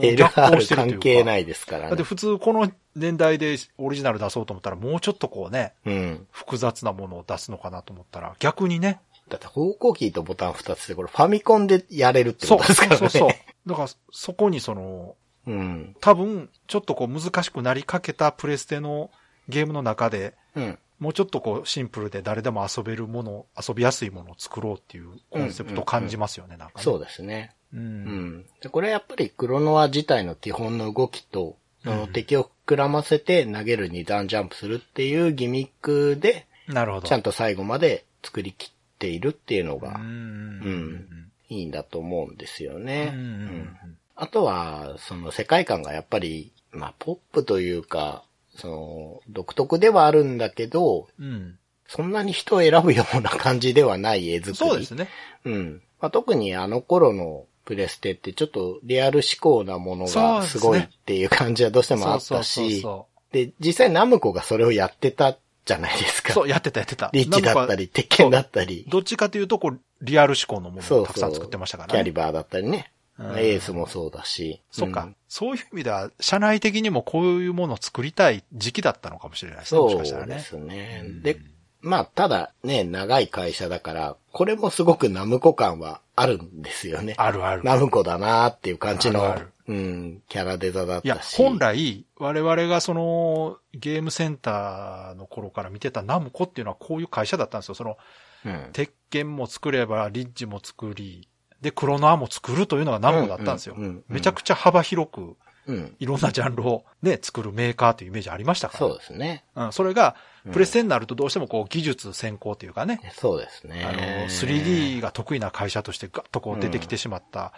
[SPEAKER 2] LR 関係ないですからね。
[SPEAKER 1] だって普通この年代でオリジナル出そうと思ったらもうちょっとこうね、
[SPEAKER 2] うん。
[SPEAKER 1] 複雑なものを出すのかなと思ったら逆にね、
[SPEAKER 2] だって方向キーとボタン2つでこれファミコンでやれるってことですからね。
[SPEAKER 1] そうそうそう。だから、そこにその、
[SPEAKER 2] うん。
[SPEAKER 1] 多分、ちょっとこう難しくなりかけたプレステのゲームの中で、
[SPEAKER 2] うん。
[SPEAKER 1] もうちょっとこうシンプルで誰でも遊べるもの、遊びやすいものを作ろうっていうコンセプトを感じますよね、なんかね。
[SPEAKER 2] そうですね。
[SPEAKER 1] う。
[SPEAKER 2] うんん。でこれはやっぱりクロノア自体の基本の動きと、その敵を膨らませて投げる二段ジャンプするっていうギミックで、
[SPEAKER 1] なるほど。
[SPEAKER 2] ちゃんと最後まで作りきっているっていうの
[SPEAKER 1] う
[SPEAKER 2] が
[SPEAKER 1] ん。
[SPEAKER 2] いいんだと思うんですよ
[SPEAKER 1] う
[SPEAKER 2] ね。
[SPEAKER 1] ん。
[SPEAKER 2] うんあとは、その世界観がやっぱり、まあ、ポップというか、その、独特ではあるんだけど、
[SPEAKER 1] うん。
[SPEAKER 2] そんなに人を選ぶような感じではない絵作り。
[SPEAKER 1] そうですね。
[SPEAKER 2] うん。まあ、特にあの頃のプレステってちょっとリアル思考なものが
[SPEAKER 1] す
[SPEAKER 2] ごいっていう感じはどうしてもあったし、
[SPEAKER 1] そ
[SPEAKER 2] で、実際ナムコがそれをやってたじゃないですか。
[SPEAKER 1] うそう。やってたやってた。
[SPEAKER 2] リッチだったり、鉄拳だったり、
[SPEAKER 1] どっちかというと、こう、リアル思考のもの。をたくさん作ってましたからね。
[SPEAKER 2] キャリバーだったりね。
[SPEAKER 1] うん
[SPEAKER 2] エースもそうだし。
[SPEAKER 1] そっか、
[SPEAKER 2] うん
[SPEAKER 1] そういう意味では、社内的にもこういうものを作りたい時期だったのかもしれないですね。
[SPEAKER 2] そう。ですね。
[SPEAKER 1] うん
[SPEAKER 2] で、まあ、ただね、長い会社だから、これもすごくナムコ感はあるんですよね。
[SPEAKER 1] あるある。
[SPEAKER 2] ナムコだなーっていう感じの、
[SPEAKER 1] あるある
[SPEAKER 2] うん、キャラデザだっ
[SPEAKER 1] いや
[SPEAKER 2] た、し。
[SPEAKER 1] 本来、我々がその、ゲームセンターの頃から見てたナムコっていうのはこういう会社だったんですよ。その、
[SPEAKER 2] うん、
[SPEAKER 1] 鉄拳も作れば、リッジも作り、で、クロノアも作るというのがナムコだったんですよ。めちゃくちゃ幅広く、
[SPEAKER 2] うん。
[SPEAKER 1] いろんなジャンルをね、作るメーカーというイメージありましたから。
[SPEAKER 2] そうですね。
[SPEAKER 1] うん、それが
[SPEAKER 2] うん、
[SPEAKER 1] プレステになるとどうしてもこう技術先行というかね、
[SPEAKER 2] そうですね。
[SPEAKER 1] あの、3D が得意な会社としてガッとこう出てきてしまった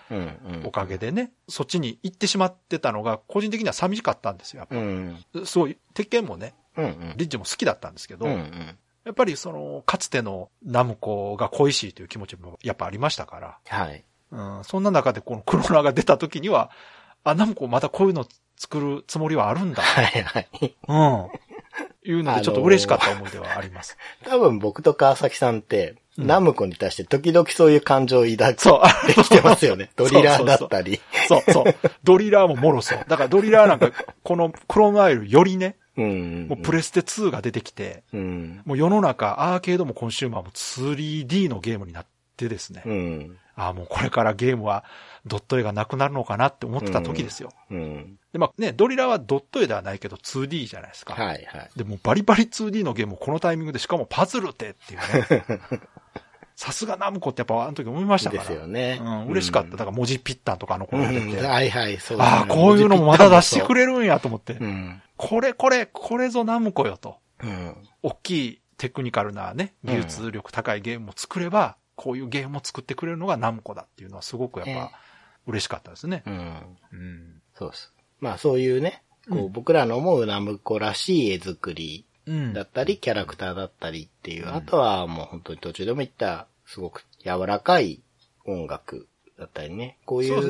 [SPEAKER 1] おかげでね、そっちに行ってしまってたのが、個人的には寂しかったんですよ。やっ
[SPEAKER 2] うん。
[SPEAKER 1] ぱすごい、鉄拳もね、
[SPEAKER 2] うんうん。
[SPEAKER 1] リッジも好きだったんですけど、
[SPEAKER 2] うんうん。
[SPEAKER 1] やっぱりその、かつてのナムコが恋しいという気持ちもやっぱありましたから、
[SPEAKER 2] はい。
[SPEAKER 1] うん、そんな中でこのクロナーが出た時には、あ、ナムコまたこういうの作るつもりはあるんだ。
[SPEAKER 2] はいはい。
[SPEAKER 1] うん。いうのでちょっと嬉しかった思い出はあります。
[SPEAKER 2] 多分僕と川崎さんって、
[SPEAKER 1] うん
[SPEAKER 2] ナムコに対して時々そういう感情を抱
[SPEAKER 1] そう。
[SPEAKER 2] いてきてますよね。ドリラーだったり。
[SPEAKER 1] そうそう。ドリラーももろそう。だからドリラーなんか、このクロノアイルよりね、
[SPEAKER 2] うん。
[SPEAKER 1] もうプレステ2が出てきて、
[SPEAKER 2] うん。
[SPEAKER 1] もう世の中アーケードもコンシューマーも 3D のゲームになってですね。
[SPEAKER 2] うん。
[SPEAKER 1] ああ、もうこれからゲームはドット絵がなくなるのかなって思ってた時ですよ。
[SPEAKER 2] うん。
[SPEAKER 1] で、まあね、ドリラーはドット絵ではないけど 2D じゃないですか。
[SPEAKER 2] はいはい。
[SPEAKER 1] で、もうバリバリ 2D のゲームをこのタイミングでしかもパズルってっていうね。さすがナムコってやっぱあの時思いましたから。
[SPEAKER 2] ですよね。
[SPEAKER 1] うん、嬉しかった。だから文字ピッタンとかあの
[SPEAKER 2] うん。
[SPEAKER 1] 頃出てて。
[SPEAKER 2] はいはい、そうね
[SPEAKER 1] ああ、こういうのもまだ出してく
[SPEAKER 2] れ。
[SPEAKER 1] れるんやと思って。
[SPEAKER 2] うん。
[SPEAKER 1] これこれ、これぞナムコよと。
[SPEAKER 2] うん。
[SPEAKER 1] 大きいテクニカルなね、技術力高いゲームを作れば、こういうゲームを作ってくれるのがナムコだっていうのはすごくやっ
[SPEAKER 2] ええ
[SPEAKER 1] ぱ嬉しかったですね
[SPEAKER 2] う。ん。
[SPEAKER 1] うん。
[SPEAKER 2] そうです。まあそういうね、こ
[SPEAKER 1] う
[SPEAKER 2] う僕らの思うナムコらしい絵作り
[SPEAKER 1] うん。
[SPEAKER 2] だったり、キャラクターだったりっていう、
[SPEAKER 1] うん
[SPEAKER 2] あとはもう本当に途中でも言った、すごく柔らかい音楽だったりね。こうい
[SPEAKER 1] そう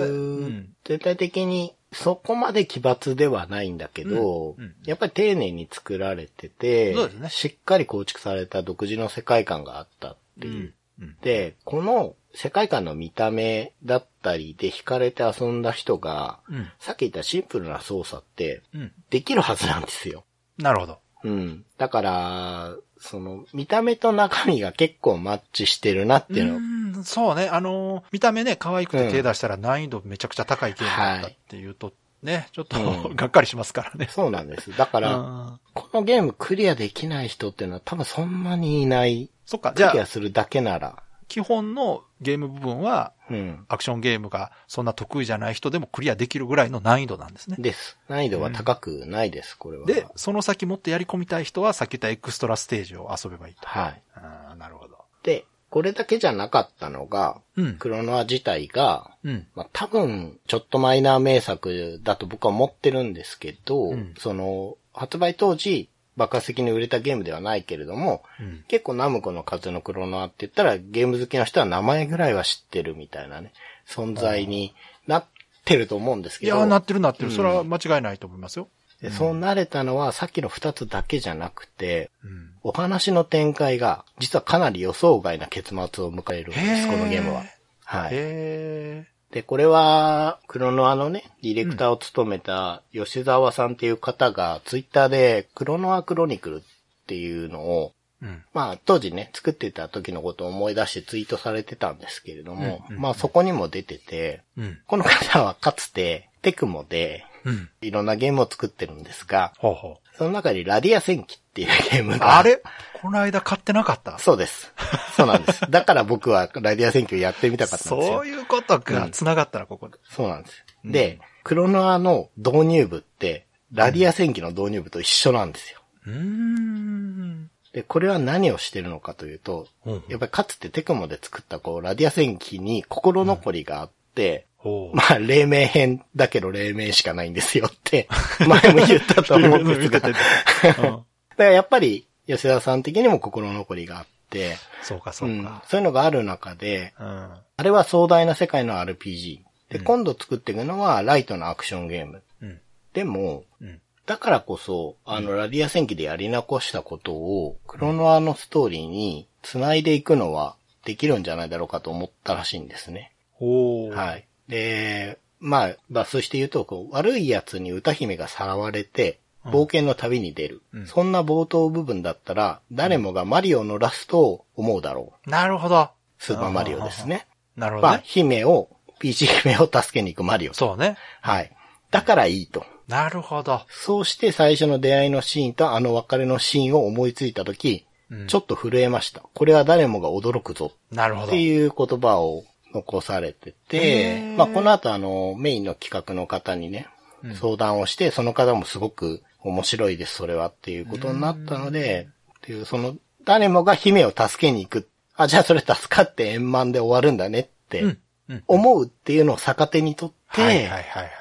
[SPEAKER 2] 全体的にそこまで奇抜ではないんだけどやっぱり丁寧に作られててしっかり構築された独自の世界観があったっていう。
[SPEAKER 1] うん。
[SPEAKER 2] で、この世界観の見た目だったりで惹かれて遊んだ人が、
[SPEAKER 1] うん。
[SPEAKER 2] さっき言ったシンプルな操作って
[SPEAKER 1] うん。
[SPEAKER 2] できるはずなんですよ。
[SPEAKER 1] なるほど。
[SPEAKER 2] うん。だから、その、見た目と中身が結構マッチしてるなっていうの。
[SPEAKER 1] うん、そうね。あのー見た目ね、可愛くて手出したら難易度めちゃくちゃ高いゲームだったっていうと、ね、ちょっと、
[SPEAKER 2] うん
[SPEAKER 1] がっかりしますからね。
[SPEAKER 2] そうなんです。だから、
[SPEAKER 1] うん
[SPEAKER 2] このゲームクリアできない人っていうのは多分そんなにいない。
[SPEAKER 1] そっか、
[SPEAKER 2] クリア
[SPEAKER 1] じゃあ、
[SPEAKER 2] するだけなら。
[SPEAKER 1] 基本のゲーム部分は、
[SPEAKER 2] うん。
[SPEAKER 1] アクションゲームがそんな得意じゃない人でもクリアできるぐらいの難易度なんですね。
[SPEAKER 2] です。難易度は高くないです、これは。
[SPEAKER 1] で、その先もっとやり込みたい人は、さっき言ったエクストラステージを遊べばいいと。
[SPEAKER 2] はい。
[SPEAKER 1] ああ、なるほど。
[SPEAKER 2] で、これだけじゃなかったのが、
[SPEAKER 1] うん。
[SPEAKER 2] クロノア自体が、
[SPEAKER 1] うん。
[SPEAKER 2] まあ、多分、ちょっとマイナー名作だと僕は思ってるんですけど、
[SPEAKER 1] うん
[SPEAKER 2] その、発売当時、爆発的に売れたゲームではないけれども、
[SPEAKER 1] うん。
[SPEAKER 2] 結構ナムコの風のクロノアって言ったら、ゲーム好きの人は名前ぐらいは知ってるみたいなね、存在になってると思うんですけど、
[SPEAKER 1] いや、なってるなってる。
[SPEAKER 2] うん
[SPEAKER 1] それは間違いないと思いますよ。
[SPEAKER 2] でそうなれたのはさっきの二つだけじゃなくて、
[SPEAKER 1] うん。
[SPEAKER 2] お話の展開が、実はかなり予想外な結末を迎えるんです、このゲームは。はい。
[SPEAKER 1] へ
[SPEAKER 2] で、これは、クロノアのね、ディレクターを務めた吉沢さんっていう方が、ツイッターで、クロノアクロニクルっていうのを、
[SPEAKER 1] うん。
[SPEAKER 2] まあ当時ね、作ってた時のことを思い出してツイートされてたんですけれども、
[SPEAKER 1] うんうん
[SPEAKER 2] まあそこにも出てて、
[SPEAKER 1] うん。
[SPEAKER 2] この方はかつてテクモで
[SPEAKER 1] うん。
[SPEAKER 2] いろんなゲームを作ってるんですが、
[SPEAKER 1] ほうほ
[SPEAKER 2] その中にラディア戦記っていうゲーム
[SPEAKER 1] う。
[SPEAKER 2] が。
[SPEAKER 1] あれ？この間買ってなかった？
[SPEAKER 2] そうです。そうなんです。だから僕はラディア戦記をやってみたかったんですよ。
[SPEAKER 1] そういうことが
[SPEAKER 2] うん
[SPEAKER 1] 繋がったらここで。
[SPEAKER 2] そうなんですよ。で、クロノアの導入部って、ラディア戦記の導入部と一緒なんですよ。
[SPEAKER 1] うーん。
[SPEAKER 2] で、これは何をしてるのかというと、
[SPEAKER 1] うん
[SPEAKER 2] やっぱりかつてテクモで作ったこう、ラディア戦記に心残りがあって。まあ、黎明編だけど黎明しかないんですよって、前も言ったと思うんですが。だか
[SPEAKER 1] うん
[SPEAKER 2] らやっぱり、吉田さん的にも心残りがあって、
[SPEAKER 1] そうか、そう
[SPEAKER 2] うん
[SPEAKER 1] か。
[SPEAKER 2] そういうのがある中で、
[SPEAKER 1] うん。
[SPEAKER 2] あれは壮大な世界の RPG。で、
[SPEAKER 1] うん
[SPEAKER 2] 今度作っていくのはライトなアクションゲーム。
[SPEAKER 1] うん。
[SPEAKER 2] でも、
[SPEAKER 1] うん。
[SPEAKER 2] だからこそ、あの、ラディア戦記でやり残したことを、クロノアのストーリーに繋いでいくのはできるんじゃないだろうかと思ったらしいんですね。はい。で、まあ、抜粋して言うと、こう、悪い奴に歌姫がさらわれて、冒険の旅に出る。
[SPEAKER 1] うん
[SPEAKER 2] そんな冒頭部分だったら、誰もがマリオのラストを思うだろう。
[SPEAKER 1] なるほど。
[SPEAKER 2] スーパーマリオですね。まあ、
[SPEAKER 1] なるほどね。
[SPEAKER 2] 姫を、ピーチ姫を助けに行くマリオ。
[SPEAKER 1] そうね。
[SPEAKER 2] はい。だからいいと。
[SPEAKER 1] なるほど。
[SPEAKER 2] そうして最初の出会いのシーンとあの別れのシーンを思いついたとき、
[SPEAKER 1] うん
[SPEAKER 2] ちょっと震えました。これは誰もが驚くぞ
[SPEAKER 1] なるほど
[SPEAKER 2] って。いう言葉を残されて
[SPEAKER 1] へ
[SPEAKER 2] て
[SPEAKER 1] ー、
[SPEAKER 2] まあこの後あのメインの企画の方にね、
[SPEAKER 1] うん
[SPEAKER 2] 相談をして、その方もすごく面白いです、それはっていうことになったので、っていうその誰もが姫を助けに行く。あ、じゃあそれ助かって円満で終わるんだねって。思うっていうのを逆手にとって、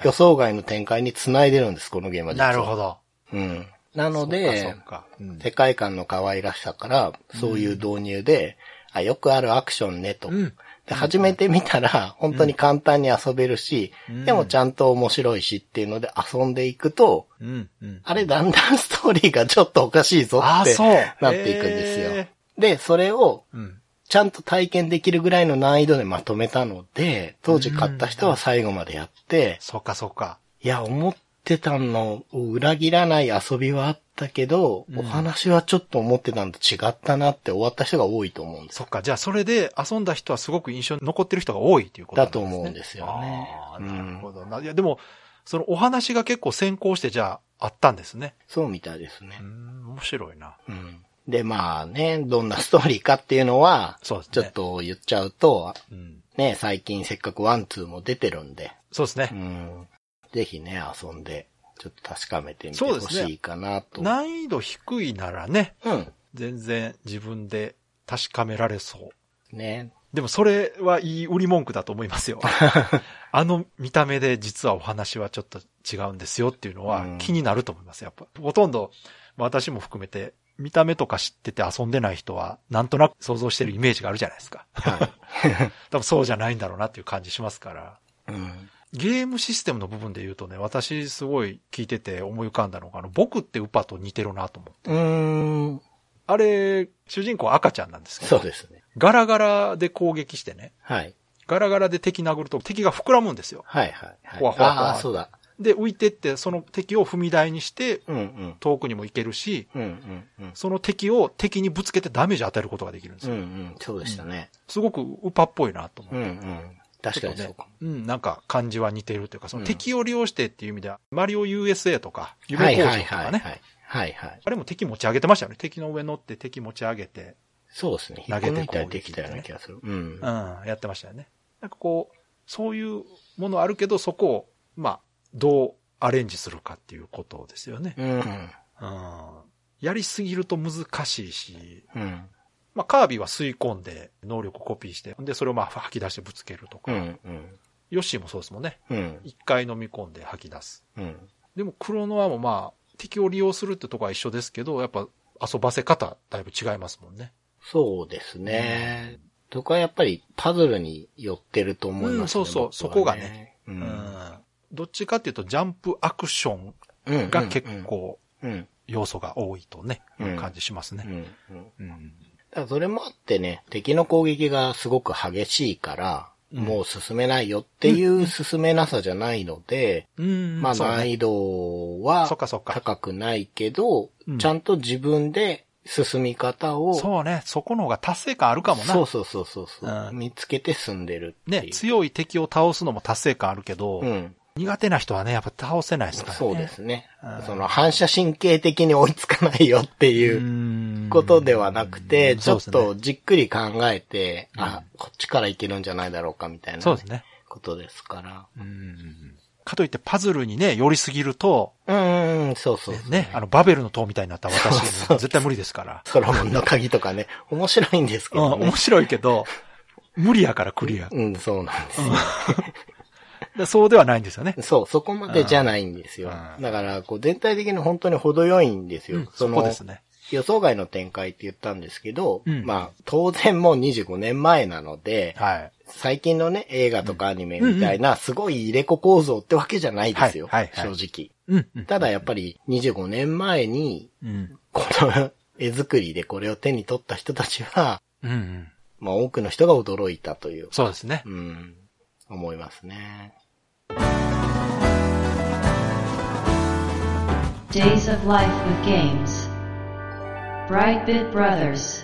[SPEAKER 2] 予想外の展開に繋いでるんです、このゲームは実は。
[SPEAKER 1] なるほど。
[SPEAKER 2] うん。なので、
[SPEAKER 1] うん
[SPEAKER 2] 世界観の可愛らしさから、そういう導入で、あ、よくあるアクションねと。
[SPEAKER 1] うん
[SPEAKER 2] で、始めてみたら、本当に簡単に遊べるし、
[SPEAKER 1] うん
[SPEAKER 2] でもちゃんと面白いしっていうので遊んでいくと、
[SPEAKER 1] うん。うん。
[SPEAKER 2] あれだんだんストーリーがちょっとおかしいぞってなっていくんですよ
[SPEAKER 1] へ。
[SPEAKER 2] で、それを
[SPEAKER 1] うん。
[SPEAKER 2] ちゃんと体験できるぐらいの難易度でまとめたので、当時買った人は最後までやって、
[SPEAKER 1] そうかそうか。
[SPEAKER 2] いや、思ってたのを裏切らない遊びはあったけど、
[SPEAKER 1] うん
[SPEAKER 2] お話はちょっと思ってたのと違ったなって終わった人が多いと思うんです。
[SPEAKER 1] そっか。じゃあそれで遊んだ人はすごく印象に残ってる人が多いっていうことなんです
[SPEAKER 2] と思うんですよね
[SPEAKER 1] あなるほどな。いや、でも、そのお話が結構先行してじゃああったんですね。
[SPEAKER 2] そうみたいですね
[SPEAKER 1] う。ん、面白いな。
[SPEAKER 2] うん。で、まあね、どんなストーリーかっていうのは、
[SPEAKER 1] そうですね
[SPEAKER 2] ちょっと言っちゃうと、
[SPEAKER 1] うん。
[SPEAKER 2] ね、最近せっかくワン、ツーも出てるんで、
[SPEAKER 1] そうですね
[SPEAKER 2] う。ん。ぜひね、遊んで、ちょっと確かめてみてほしいかなと。
[SPEAKER 1] 難易度低いならね、
[SPEAKER 2] うん。
[SPEAKER 1] 全然自分で確かめられそう。
[SPEAKER 2] ね。
[SPEAKER 1] でもそれはいい売り文句だと思いますよ。あの見た目で実はお話はちょっと違うんですよっていうのは
[SPEAKER 2] うん
[SPEAKER 1] 気になると思います。やっぱ。ほとんど、まあ私も含めて、見た目とか知ってて遊んでない人は、なんとなく想像してるイメージがあるじゃないですか。
[SPEAKER 2] は
[SPEAKER 1] 多分そうじゃないんだろうなっていう感じしますから。
[SPEAKER 2] い。うん。
[SPEAKER 1] ゲームシステムの部分で言うとね、私すごい聞いてて思い浮かんだのが、あの、僕ってウパと似てるなと思って。
[SPEAKER 2] うーん。
[SPEAKER 1] あれ、主人公赤ちゃんなんですけど、
[SPEAKER 2] そうですね。
[SPEAKER 1] ガラガラで攻撃してね、
[SPEAKER 2] はい。
[SPEAKER 1] ガラガラで敵殴ると敵が膨らむんですよ。
[SPEAKER 2] はいはいはい。
[SPEAKER 1] ほわほわほわ
[SPEAKER 2] ああ、そうだ。
[SPEAKER 1] で、浮いてって、その敵を踏み台にして、
[SPEAKER 2] うんうん。
[SPEAKER 1] 遠くにも行けるし、
[SPEAKER 2] うんうんうん。
[SPEAKER 1] その敵を敵にぶつけてダメージ与えることができるんですよ。
[SPEAKER 2] うんうん。そうでしたね。
[SPEAKER 1] すごくウパっぽいなと思
[SPEAKER 2] うん
[SPEAKER 1] う。
[SPEAKER 2] うん。確かに。
[SPEAKER 1] ね。うん、なんか感じは似てるというか、その
[SPEAKER 2] うん
[SPEAKER 1] 敵を利用してっていう意味では、マリオ USA とか、
[SPEAKER 2] はい
[SPEAKER 1] 夢工場
[SPEAKER 2] はい
[SPEAKER 1] とかね。
[SPEAKER 2] はいはい。はいはい。
[SPEAKER 1] あれも敵持ち上げてましたよね。敵の上乗って敵持ち上げて、
[SPEAKER 2] そうですね。
[SPEAKER 1] 投げて
[SPEAKER 2] こ抜いたり
[SPEAKER 1] 攻撃
[SPEAKER 2] できたような気がする。うん
[SPEAKER 1] うん、。やってましたよね。なんかこう、そういうものあるけど、そこを、まあ、どうアレンジするかっていうことですよね。
[SPEAKER 2] うん。
[SPEAKER 1] うん。やりすぎると難しいし、
[SPEAKER 2] うん。
[SPEAKER 1] まあ、カービィは吸い込んで、能力コピーして、で、それをまあ吐き出してぶつけるとか、
[SPEAKER 2] うん。うん。
[SPEAKER 1] ヨッシーもそうですもんね。
[SPEAKER 2] うん。
[SPEAKER 1] 一回飲み込んで吐き出す。
[SPEAKER 2] うん。
[SPEAKER 1] でも、クロノアもまあ、敵を利用するってとこは一緒ですけど、やっぱ遊ばせ方、だいぶ違いますもんね。
[SPEAKER 2] そうですね。そこはやっぱりパズルに寄ってると思いますね。
[SPEAKER 1] うんそうそう
[SPEAKER 2] 僕は
[SPEAKER 1] そこがね。
[SPEAKER 2] う。
[SPEAKER 1] うんん。どっちかっていうと、ジャンプアクション
[SPEAKER 2] うん。
[SPEAKER 1] が結構
[SPEAKER 2] うん。
[SPEAKER 1] 要素が多いとね、
[SPEAKER 2] うん
[SPEAKER 1] 感じしますね。
[SPEAKER 2] うん。うん。
[SPEAKER 1] うん。
[SPEAKER 2] だそれもあってね、敵の攻撃がすごく激しいから、
[SPEAKER 1] うん
[SPEAKER 2] もう進めないよっていう進めなさじゃないので、
[SPEAKER 1] うん。
[SPEAKER 2] まあ難易度は
[SPEAKER 1] そっかそっか
[SPEAKER 2] 高くないけど、
[SPEAKER 1] うん
[SPEAKER 2] ちゃんと自分で進み方を、
[SPEAKER 1] そうね。そこの方が達成感あるかもな。
[SPEAKER 2] そうそうそうそうそう、
[SPEAKER 1] うん
[SPEAKER 2] 見つけて進んでるっていう。
[SPEAKER 1] ね、強い敵を倒すのも達成感あるけど、
[SPEAKER 2] うん。
[SPEAKER 1] 苦手な人はね、やっぱ倒せないですからね。
[SPEAKER 2] そうですね
[SPEAKER 1] うん。
[SPEAKER 2] その反射神経的に追いつかないよっていうことではなくて、ちょっとじっくり考えて、あ、こっちからいけるんじゃないだろうかみたいな
[SPEAKER 1] そうですね。
[SPEAKER 2] ことですから。
[SPEAKER 1] うんかといってパズルにね、寄りすぎると、
[SPEAKER 2] うんうんうん、そうそうそう。
[SPEAKER 1] ね、あの、バベルの塔みたいになったら私、絶対無理ですから。
[SPEAKER 2] ソロモンの鍵とかね、面白いんですけ
[SPEAKER 1] うん、
[SPEAKER 2] どね
[SPEAKER 1] 面。白いけど、無理やからクリア。
[SPEAKER 2] うん、そうなんですよ。
[SPEAKER 1] でそうではないんですよね。
[SPEAKER 2] そう、そこまでじゃないんですよ。
[SPEAKER 1] うん
[SPEAKER 2] だから、こう、全体的に本当に程よいんですよ。
[SPEAKER 1] うんそこですね。
[SPEAKER 2] 予想外の展開って言ったんですけど、
[SPEAKER 1] うん
[SPEAKER 2] まあ、当然もう25年前なので、
[SPEAKER 1] はい。
[SPEAKER 2] 最近のね、映画とかアニメみたいな、すごい入れ子構造ってわけじゃないですよ。
[SPEAKER 1] はいはいはい
[SPEAKER 2] 正直。ただやっぱり25年前に、
[SPEAKER 1] うん。
[SPEAKER 2] この絵作りでこれを手に取った人たちは、
[SPEAKER 1] うんうん。
[SPEAKER 2] まあ多くの人が驚いたという、
[SPEAKER 1] そうですね。
[SPEAKER 2] うん、思いますね。
[SPEAKER 3] Days of Life with Games. Brightbit Brothers.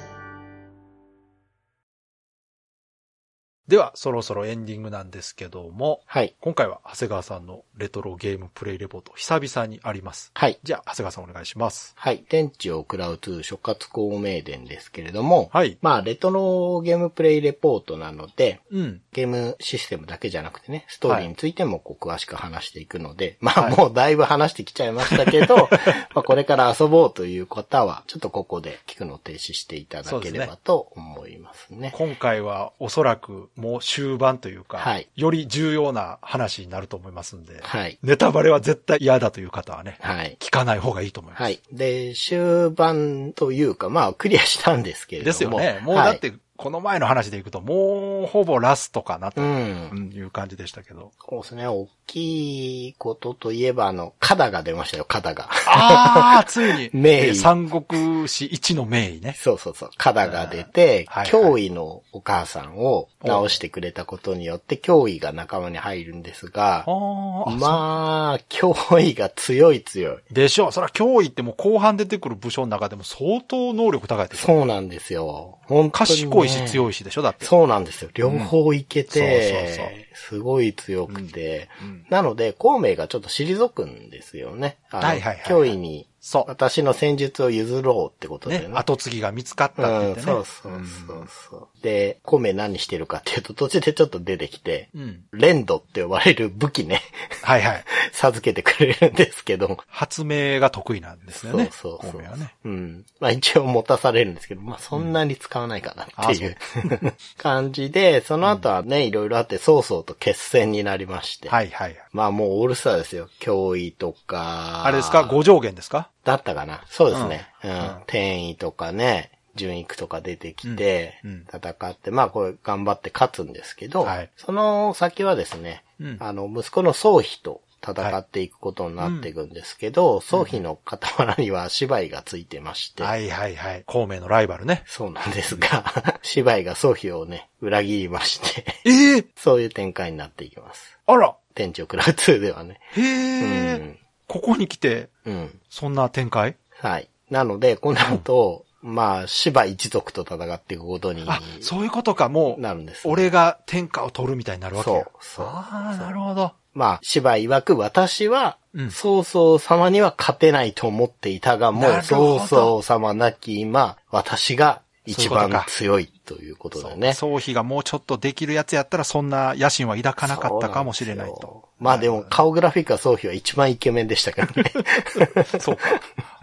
[SPEAKER 1] では、そろそろエンディングなんですけども、
[SPEAKER 2] はい。
[SPEAKER 1] 今回は長谷川さんのレトロゲームプレイレポート、久々にあります。
[SPEAKER 2] はい。
[SPEAKER 1] じゃあ、長谷川さんお願いします。
[SPEAKER 2] はい。天地を食らう2諸葛孔明伝ですけれども、
[SPEAKER 1] はい。
[SPEAKER 2] まあ、レトロゲームプレイレポートなので、
[SPEAKER 1] うん。
[SPEAKER 2] ゲームシステムだけじゃなくてね、ストーリーについてもこう詳しく話していくので、まあ
[SPEAKER 1] はい
[SPEAKER 2] もうだいぶ話してきちゃいましたけど、まあこれから遊ぼうという方は、ちょっとここで聞くのを停止していただければと思いますね。
[SPEAKER 1] 今回はおそらくもう終盤というか、
[SPEAKER 2] はい
[SPEAKER 1] より重要な話になると思いますんで、
[SPEAKER 2] はい。
[SPEAKER 1] ネタバレは絶対嫌だという方はね、
[SPEAKER 2] はい。
[SPEAKER 1] 聞かない方がいいと思います。
[SPEAKER 2] はい。で、終盤というか、まあクリアしたんですけれども。
[SPEAKER 1] ですよね。もうだって、この前の話でいくと、もうほぼラストかなと
[SPEAKER 2] はい、う
[SPEAKER 1] 感じでしたけど。
[SPEAKER 2] そうですね。大きいことといえば、あの、肩が出ましたよ、肩が。
[SPEAKER 1] ああ、ついに、
[SPEAKER 2] 名医
[SPEAKER 1] えー三国志一の名医ね。
[SPEAKER 2] そうそうそう。肩が出て、脅威のお母さんを治してくれたことによって、脅威が仲間に入るんですが、
[SPEAKER 1] あ
[SPEAKER 2] まあ、脅威が強い強い。
[SPEAKER 1] でしょう。それは脅威ってもう後半出てくる武将の中でも相当能力高いですよ。
[SPEAKER 2] そうなんですよ。本当に、ね。
[SPEAKER 1] 賢いし強いしでしょだって。
[SPEAKER 2] そうなんですよ。両方いけて、
[SPEAKER 1] うんそうそうそう
[SPEAKER 2] すごい強くて、
[SPEAKER 1] うん
[SPEAKER 2] なので、孔明がちょっと退くんですよね。
[SPEAKER 1] はいはいはい
[SPEAKER 2] 脅威に、
[SPEAKER 1] そう。
[SPEAKER 2] 私の戦術を譲ろうってことでね。
[SPEAKER 1] ね、後継ぎが見つかったって言ってね。
[SPEAKER 2] うん、そうそうそうそう。で、孔明何してるかっていうと、途中でちょっと出てきて、
[SPEAKER 1] うん。うん。
[SPEAKER 2] レンドって呼ばれる武器ね、
[SPEAKER 1] はいはい。
[SPEAKER 2] 授けてくれるんですけど、
[SPEAKER 1] 発明が得意なんですよね。
[SPEAKER 2] そうそうそう
[SPEAKER 1] 孔明はね。
[SPEAKER 2] うん。まあ一応持たされるんですけど、まあそんなに使わないかなっていう、感じで、その後はね、いろいろあって、曹操と決戦になりまして。
[SPEAKER 1] はいはいはい。
[SPEAKER 2] まあもうオールスターですよ。脅威とか。
[SPEAKER 1] あれですか？五上限ですか？
[SPEAKER 2] だったかなそうですね。うん。
[SPEAKER 1] うん
[SPEAKER 2] 転移とかね、順育とか出てきて
[SPEAKER 1] うんうん、
[SPEAKER 2] 戦って、まあこれ頑張って勝つんですけど、
[SPEAKER 1] はい
[SPEAKER 2] その先はですね、
[SPEAKER 1] うん
[SPEAKER 2] あの、息子の宗妃と戦っていくことになっていくんですけど、宗妃の傍らには芝居がついてまして、
[SPEAKER 1] はいはいはい。孔明のライバルね。
[SPEAKER 2] そうなんですが、芝居が宗妃をね、裏切りまして、
[SPEAKER 1] ええ
[SPEAKER 2] そういう展開になっていきます。
[SPEAKER 1] あら
[SPEAKER 2] 天地を食らう2ではね。
[SPEAKER 1] へえ、
[SPEAKER 2] うん
[SPEAKER 1] ここに来て、
[SPEAKER 2] うん。
[SPEAKER 1] そんな展開？
[SPEAKER 2] はい。なので、この後、まあ、芝一族と戦っていくことに
[SPEAKER 1] あ、そういうことか。もう、
[SPEAKER 2] なるんです、ね。
[SPEAKER 1] 俺が天下を取るみたいになるわけや
[SPEAKER 2] そうそう
[SPEAKER 1] ああ、なるほど。
[SPEAKER 2] まあ、芝曰く私は、
[SPEAKER 1] うん
[SPEAKER 2] 曹操様には勝てないと思っていたが、もう曹操様なき今、私が一番強いということ
[SPEAKER 1] そう
[SPEAKER 2] だね。
[SPEAKER 1] 総費がもうちょっとできるやつやったら、そんな野心は抱かなかったかもしれないと。
[SPEAKER 2] まあでも、顔グラフィックは宗妃は一番イケメンでしたからね。
[SPEAKER 1] そうか。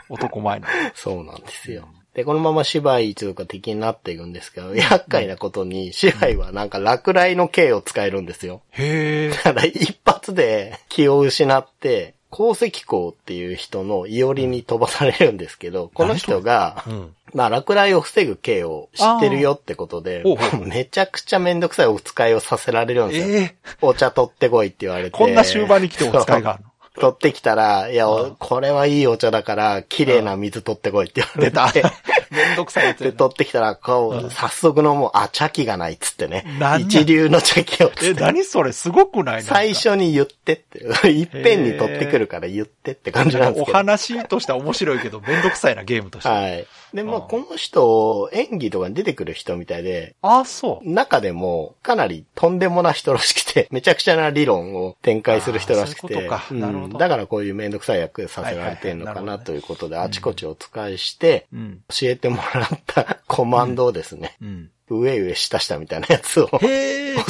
[SPEAKER 1] 男前な。
[SPEAKER 2] そうなんですよ。で、このまま芝居一族が敵になっていくんですけど、厄介なことに、芝居はなんか落雷の刑を使えるんですよ。
[SPEAKER 1] へえ。
[SPEAKER 2] ただ一発で気を失って、鉱石工っていう人のいおりに飛ばされるんですけど、この人が
[SPEAKER 1] う、ん。
[SPEAKER 2] まあ落雷を防ぐ刑を知ってるよってことでめちゃくちゃめんどくさいお使いをさせられるんですよ。
[SPEAKER 1] ええ
[SPEAKER 2] お茶取ってこいって言われて。
[SPEAKER 1] こんな終盤に来てお使いがあるの？
[SPEAKER 2] 取ってきたら、いや、
[SPEAKER 1] うん
[SPEAKER 2] これはいいお茶だから、綺麗な水取ってこいって言われて。。
[SPEAKER 1] めんどくさいやつや
[SPEAKER 2] で、
[SPEAKER 1] な
[SPEAKER 2] 取ってきたら、こ
[SPEAKER 1] う
[SPEAKER 2] 早速のもう、あ、茶器がないっつってね
[SPEAKER 1] なん。や
[SPEAKER 2] 一流の茶器をつ
[SPEAKER 1] え、
[SPEAKER 2] って。
[SPEAKER 1] 何それ？すごくない？なんか
[SPEAKER 2] 最初に言ってって。いっぺんに取ってくるから言ってって感じなんです
[SPEAKER 1] お
[SPEAKER 2] けど。
[SPEAKER 1] 話としては面白いけど、めんどくさいな、ゲームとして。
[SPEAKER 2] はい。で、まあ、
[SPEAKER 1] うん。
[SPEAKER 2] この人、演技とかに出てくる人みたいで、
[SPEAKER 1] あ、そう。
[SPEAKER 2] 中でも、かなりとんでもな人らしくて、めちゃくちゃな理論を展開する人らしくて、だからこういうめんどくさい役させられてるのかな
[SPEAKER 1] はいはいはい。なるほどね
[SPEAKER 2] ということで、あちこちお使いして、
[SPEAKER 1] うん。
[SPEAKER 2] 教えてもらったコマンドをですね、
[SPEAKER 1] うん。
[SPEAKER 2] 上上下下みたいなやつを。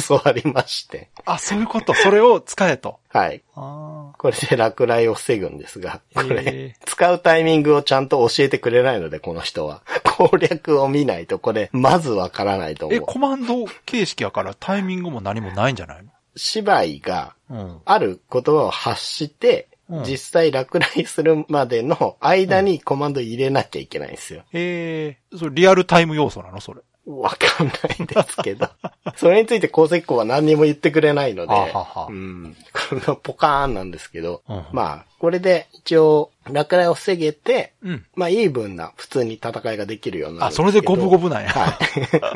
[SPEAKER 2] 教わりまして、
[SPEAKER 1] あ、そういうこと。それを使えと。
[SPEAKER 2] はい。
[SPEAKER 1] あ
[SPEAKER 2] これで落雷を防ぐんですが、こ
[SPEAKER 1] へ
[SPEAKER 2] れ
[SPEAKER 1] ー、
[SPEAKER 2] 使うタイミングをちゃんと教えてくれないので、この人は。攻略を見ないと、これ、まずわからないと
[SPEAKER 1] え、
[SPEAKER 2] 思う。
[SPEAKER 1] コマンド形式やからタイミングも何もないんじゃないの？
[SPEAKER 2] 芝居が、
[SPEAKER 1] うん。
[SPEAKER 2] ある言葉を発して、
[SPEAKER 1] うん
[SPEAKER 2] 実際落雷するまでの間にコマンド入れなきゃいけないんですよ。
[SPEAKER 1] ええそれリアルタイム要素なの？それ。
[SPEAKER 2] わかんないですけど。それについて高石膏は何にも言ってくれないので、
[SPEAKER 1] ははは
[SPEAKER 2] うん。このポカーンなんですけど、
[SPEAKER 1] うん
[SPEAKER 2] まあ、これで一応落雷を防げて、
[SPEAKER 1] うん。
[SPEAKER 2] まあ、イーブンな普通に戦いができるようになる
[SPEAKER 1] あ。それでゴブゴブなんや。
[SPEAKER 2] はい。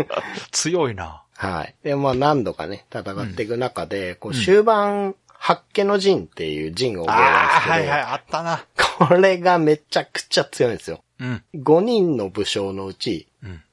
[SPEAKER 1] 強いな。
[SPEAKER 2] はい。で、まあ何度かね、戦っていく中で、こう終盤、八家の陣っていう陣を覚えるんですけど、
[SPEAKER 1] はいはい、あったな。
[SPEAKER 2] これがめちゃくちゃ強いんですよ。
[SPEAKER 1] うん。
[SPEAKER 2] 5人の武将のうち、
[SPEAKER 1] うん。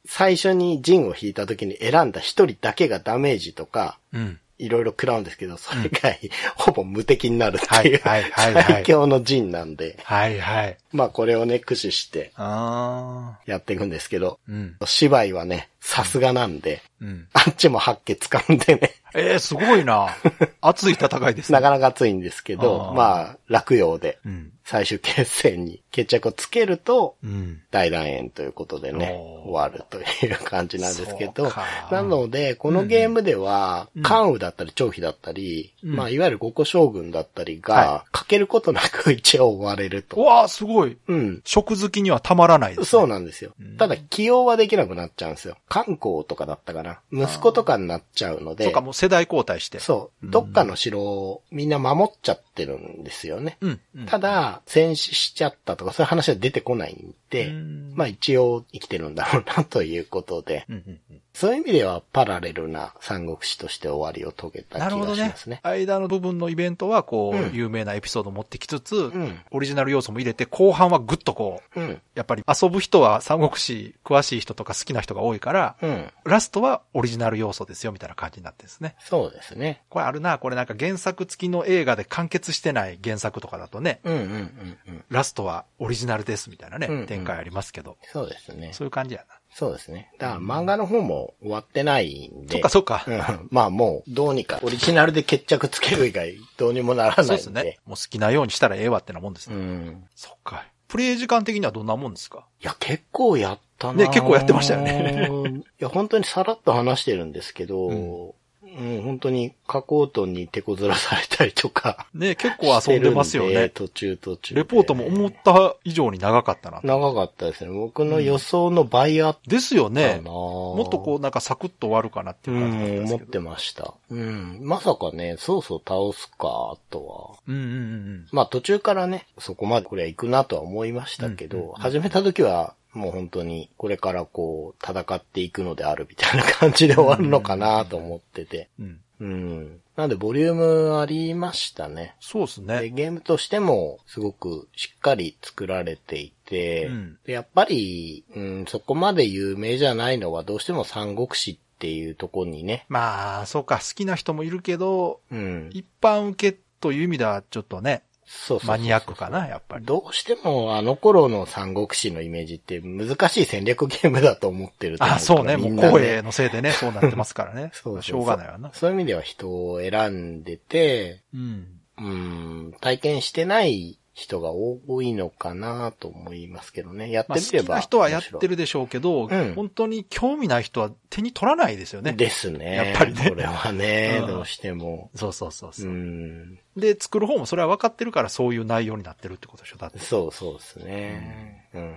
[SPEAKER 2] 最初に陣を引いた時に選んだ1人だけがダメージとか、
[SPEAKER 1] うん。
[SPEAKER 2] いろいろ食らうんですけど、それ以外、ほぼ無敵になるっていう、
[SPEAKER 1] はいはいはいはい
[SPEAKER 2] 最強の陣なんで、
[SPEAKER 1] はいはい。
[SPEAKER 2] まあこれをね、駆使して。やっていくんですけど、
[SPEAKER 1] うん。
[SPEAKER 2] 芝居はね、さすがなんで、
[SPEAKER 1] うん。
[SPEAKER 2] あっちも八家使うんでね、
[SPEAKER 1] ええすごいな。熱い戦いですね。
[SPEAKER 2] なかなか熱いんですけどまあ、落葉で
[SPEAKER 1] うん。
[SPEAKER 2] 最終決戦に 決着をつけると、
[SPEAKER 1] うん。
[SPEAKER 2] 大団円ということでね、終わるという感じなんですけどなので、このゲームでは
[SPEAKER 1] うん、
[SPEAKER 2] 関羽だったり張飛だったり、
[SPEAKER 1] うん
[SPEAKER 2] まあ、いわゆる五個将軍だったり
[SPEAKER 1] は
[SPEAKER 2] が、かけることなく 一応終われる
[SPEAKER 1] う
[SPEAKER 2] と。
[SPEAKER 1] わあ、すごい。
[SPEAKER 2] うん。
[SPEAKER 1] 食好きにはたまらないです、ね。
[SPEAKER 2] そうなんですよ
[SPEAKER 1] うん。
[SPEAKER 2] ただ、起用はできなくなっちゃうんですよ。観光とかだったかな。息子とかになっちゃうので
[SPEAKER 1] そうか、、もう世代交代して。
[SPEAKER 2] そう。どっかの城をみんな守っちゃってるんですよね。
[SPEAKER 1] うん。うん。
[SPEAKER 2] ただ、戦死しちゃったとか、そういう話は出てこないんで、
[SPEAKER 1] うん。
[SPEAKER 2] まあ一応生きてるんだろうなということで、
[SPEAKER 1] うんうんうん
[SPEAKER 2] そういう意味ではパラレルな三国志として終わりを遂げた気
[SPEAKER 1] なるほどね
[SPEAKER 2] がしますね。。
[SPEAKER 1] 間の部分のイベントは、こう、
[SPEAKER 2] うん
[SPEAKER 1] 有名なエピソードを持ってきつつ、
[SPEAKER 2] うん。
[SPEAKER 1] オリジナル要素も入れて、後半はぐっとこう、
[SPEAKER 2] うん。
[SPEAKER 1] やっぱり遊ぶ人は三国志詳しい人とか好きな人が多いから、
[SPEAKER 2] うん。
[SPEAKER 1] ラストはオリジナル要素ですよ、みたいな感じになってですね。
[SPEAKER 2] そうですね。
[SPEAKER 1] これあるな、これなんか原作付きの映画で完結してない原作とかだとね、
[SPEAKER 2] うんうんうんうん。
[SPEAKER 1] ラストはオリジナルです、みたいなね、展開ありますけど、
[SPEAKER 2] そうですね。
[SPEAKER 1] そういう感じやな。
[SPEAKER 2] そうですね。だから漫画の方も終わってないんで。
[SPEAKER 1] そっかそっか。
[SPEAKER 2] うん。まあもう、どうにか、オリジナルで決着つける以外、どうにもなら
[SPEAKER 1] そう
[SPEAKER 2] ないんで。
[SPEAKER 1] ですね。もう好きなようにしたらええわってなもんですね。
[SPEAKER 2] うん。
[SPEAKER 1] そっか。プレイ時間的にはどんなもんですか？
[SPEAKER 2] いや、結構やったな
[SPEAKER 1] ね結構やってましたよね。
[SPEAKER 2] いや、本当にさらっと話してるんですけど、
[SPEAKER 1] うん
[SPEAKER 2] うん、本当に、加工トンに手こずらされたりとか。
[SPEAKER 1] ね結構遊んでますよね。
[SPEAKER 2] 途中途中で。
[SPEAKER 1] レポートも思った以上に長かったな。
[SPEAKER 2] 長かったですね。僕の予想の倍あっ
[SPEAKER 1] ですよね。もっとこうなんかサクッと終わるかなって
[SPEAKER 2] う
[SPEAKER 1] いう感じですけど。
[SPEAKER 2] 思ってました。うん。まさかね、そうそう倒すか、とは。
[SPEAKER 1] うんうんうん
[SPEAKER 2] まあ途中からね、そこまでこれは行くなとは思いましたけど、
[SPEAKER 1] うんうんうん
[SPEAKER 2] 始めた時はもう本当にこれからこう戦っていくのであるみたいな感じで終わるのかなと思ってて。
[SPEAKER 1] うん。うん。
[SPEAKER 2] うん。なんでボリュームありましたね。
[SPEAKER 1] そうです
[SPEAKER 2] で
[SPEAKER 1] ね。
[SPEAKER 2] ゲームとしてもすごくしっかり作られていて、
[SPEAKER 1] うん
[SPEAKER 2] でやっぱり、うん、そこまで有名じゃないのはどうしても三国志っていうところにね、
[SPEAKER 1] まあ、そうか、好きな人もいるけど、
[SPEAKER 2] うん。
[SPEAKER 1] 一般受けという意味ではちょっとね、
[SPEAKER 2] そうそう
[SPEAKER 1] マニアックかな、やっぱり。
[SPEAKER 2] どうしてもあの頃の三国志のイメージって難しい戦略ゲームだと思ってると思
[SPEAKER 1] あ、そうね、もう光栄のせいでね、そうなってますからね。
[SPEAKER 2] そう
[SPEAKER 1] しょうがないわな。
[SPEAKER 2] そういう意味では人を選んでて、
[SPEAKER 1] うん。
[SPEAKER 2] うん、体験してない人が多いのかなと思いますけどね。やって
[SPEAKER 1] まあ、
[SPEAKER 2] みれば。
[SPEAKER 1] 好きな人はやってるでしょうけど、
[SPEAKER 2] うん
[SPEAKER 1] 本当に興味ない人は手に取らないですよね。
[SPEAKER 2] ですね。
[SPEAKER 1] やっぱりね
[SPEAKER 2] これはね、
[SPEAKER 1] うん
[SPEAKER 2] どうしても。
[SPEAKER 1] そうそうそうそうう、
[SPEAKER 2] ん。
[SPEAKER 1] で、作る方もそれは分かってるからそういう内容になってるってことでしょだって。
[SPEAKER 2] そうそうですね。うん。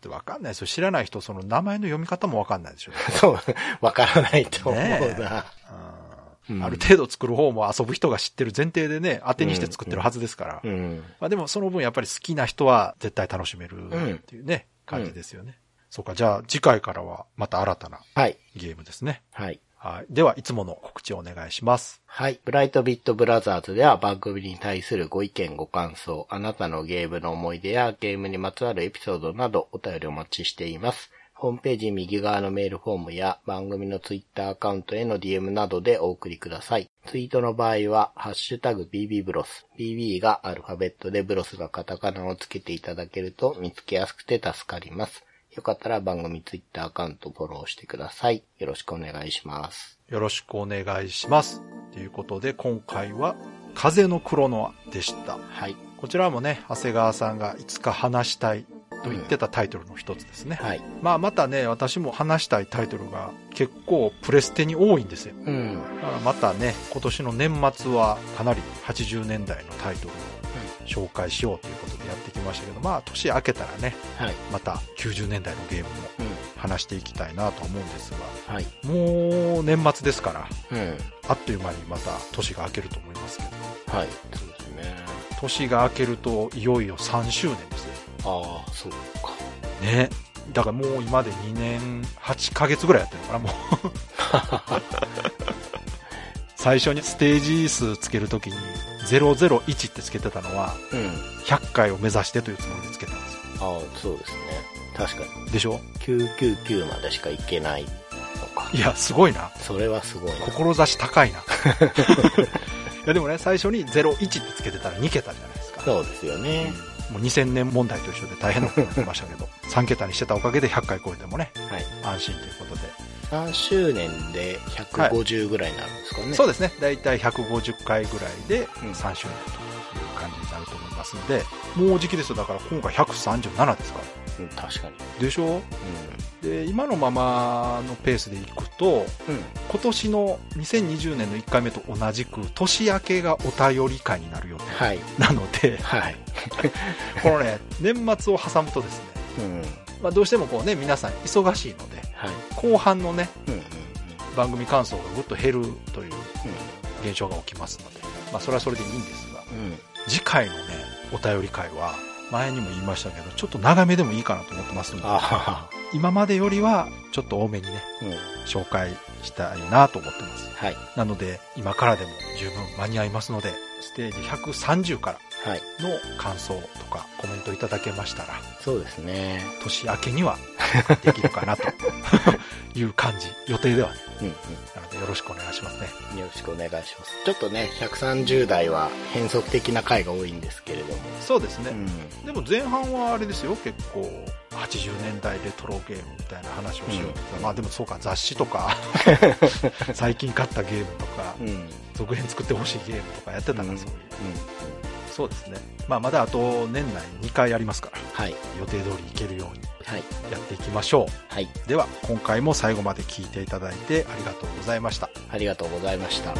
[SPEAKER 1] 分かんないですよ。知らない人、その名前の読み方も分かんないでしょ。
[SPEAKER 2] そう、わからないと思う
[SPEAKER 1] ねえ
[SPEAKER 2] な。
[SPEAKER 1] うん
[SPEAKER 2] うん
[SPEAKER 1] ある程度作る方も遊ぶ人が知ってる前提でね、当てにして作ってるはずですから。
[SPEAKER 2] うん。
[SPEAKER 1] まあでもその分やっぱり好きな人は絶対楽しめるっていうね、感じですよね。そうか、じゃあ次回からはまた新たな
[SPEAKER 2] はい。
[SPEAKER 1] ゲームですね。
[SPEAKER 2] はい。
[SPEAKER 1] はい。では、いつもの告知をお願いします。
[SPEAKER 2] はい。ブライトビットブラザーズでは番組に対するご意見ご感想、あなたのゲームの思い出やゲームにまつわるエピソードなどお便りお待ちしています。ホームページ右側のメールフォームや番組のツイッターアカウントへの DM などでお送りください。ツイートの場合は、ハッシュタグ BB ブロス。BB がアルファベットでブロスがカタカナをつけていただけると見つけやすくて助かります。よかったら番組ツイッターアカウントフォローしてください。よろしくお願いします。
[SPEAKER 1] よろしくお願いします。ということで、今回は、風のクロノアでした。
[SPEAKER 2] はい。
[SPEAKER 1] こちらもね、長谷川さんがいつか話したいと言ってたタイトルの一つですね。
[SPEAKER 2] はい。
[SPEAKER 1] まあまたね、私も話したいタイトルが結構プレステに多いんですよ。
[SPEAKER 2] うん。
[SPEAKER 1] だからまたね、今年の年末はかなり80年代のタイトルを紹介しようということでやってきましたけど、まあ年明けたらね、
[SPEAKER 2] はい。
[SPEAKER 1] また90年代のゲームも
[SPEAKER 2] う
[SPEAKER 1] 話していきたいなと思うんですが、
[SPEAKER 2] ん。はい。
[SPEAKER 1] もう年末ですから、
[SPEAKER 2] うん。
[SPEAKER 1] あっという間にまた年が明けると思いますけど、
[SPEAKER 2] はい。そうですね。
[SPEAKER 1] 年が明けるといよいよ3周年ですよ。
[SPEAKER 2] ああ、そうか。
[SPEAKER 1] ね。だからもう今で2年8ヶ月ぐらいやってるのかな、もう。最初にステージ数つけるときに001ってつけてたのは
[SPEAKER 2] うん。
[SPEAKER 1] 100回を目指してというつもりでつけたんですよ。
[SPEAKER 2] ああ、そうですね。確かに。
[SPEAKER 1] でしょ
[SPEAKER 2] ？999までしかいけないのか。
[SPEAKER 1] いや、すごいな。
[SPEAKER 2] それはすごいな。
[SPEAKER 1] 志高いな。いやでもね、最初に01ってつけてたら2桁じゃないですか。
[SPEAKER 2] そうですよね。
[SPEAKER 1] もう2000年問題と一緒で大変なことになってましたけど、3桁にしてたおかげで100回超えてもね、
[SPEAKER 2] はい。
[SPEAKER 1] 安心ということで。
[SPEAKER 2] 3周年で150ぐらいになるんですかね。
[SPEAKER 1] そうですね。だいたい150回ぐらいで
[SPEAKER 2] うん
[SPEAKER 1] 3周年という感じになると思いますので、もうじきですよ。だから今回137ですから。
[SPEAKER 2] うん、確かに。
[SPEAKER 1] でしょ？で、今のままのペースでいくと、
[SPEAKER 2] うん。うん。
[SPEAKER 1] 今年の2020年の1回目と同じく、年明けがお便り会になる予定
[SPEAKER 2] はい。
[SPEAKER 1] なので、
[SPEAKER 2] はい。
[SPEAKER 1] このね、年末を挟むとですね、
[SPEAKER 2] うん。
[SPEAKER 1] まあどうしてもこうね、皆さん忙しいので、
[SPEAKER 2] はい。
[SPEAKER 1] 後半のね、
[SPEAKER 2] うん。うん。
[SPEAKER 1] 番組感想がぐっと減るという
[SPEAKER 2] うん。
[SPEAKER 1] 現象が起きますので、まあそれはそれでいいんですが、
[SPEAKER 2] うん。
[SPEAKER 1] 次回のね、お便り会は、前にも言いましたけど、ちょっと長めでもいいかなと思ってますので、
[SPEAKER 2] あ
[SPEAKER 1] 今までよりは、ちょっと多めにね、
[SPEAKER 2] あ。うん。
[SPEAKER 1] 紹介したいなと思ってます。
[SPEAKER 2] はい。
[SPEAKER 1] なので、今からでも十分間に合いますので、ステージ130から
[SPEAKER 2] はい。
[SPEAKER 1] の感想とかコメントいただけましたら、
[SPEAKER 2] そうですね。
[SPEAKER 1] 年明けには できるかなと いう感じ、予定ではね。
[SPEAKER 2] うん。うん。
[SPEAKER 1] なのでよろしくお願いしますね。
[SPEAKER 2] よろしくお願いします。ちょっとね、130代は変則的な回が多いんですけれども。
[SPEAKER 1] そうですね。
[SPEAKER 2] うん。
[SPEAKER 1] でも前半はあれですよ、結構、80年代レトロゲームみたいな話をしようって、
[SPEAKER 2] うん
[SPEAKER 1] まあでもそうか、雑誌とか、最近買ったゲームとか、
[SPEAKER 2] うん。うん。
[SPEAKER 1] 続編作ってほしいゲームとかやってたな、
[SPEAKER 2] うん
[SPEAKER 1] そういう。そうですね。まあまだあと年内2回ありますから、
[SPEAKER 2] はい。
[SPEAKER 1] 予定通りいけるように
[SPEAKER 2] はい。
[SPEAKER 1] やっていきましょ
[SPEAKER 2] はい。
[SPEAKER 1] う。では、今回も最後まで聞いていただいてありがとうございました。
[SPEAKER 2] ありがとうございました。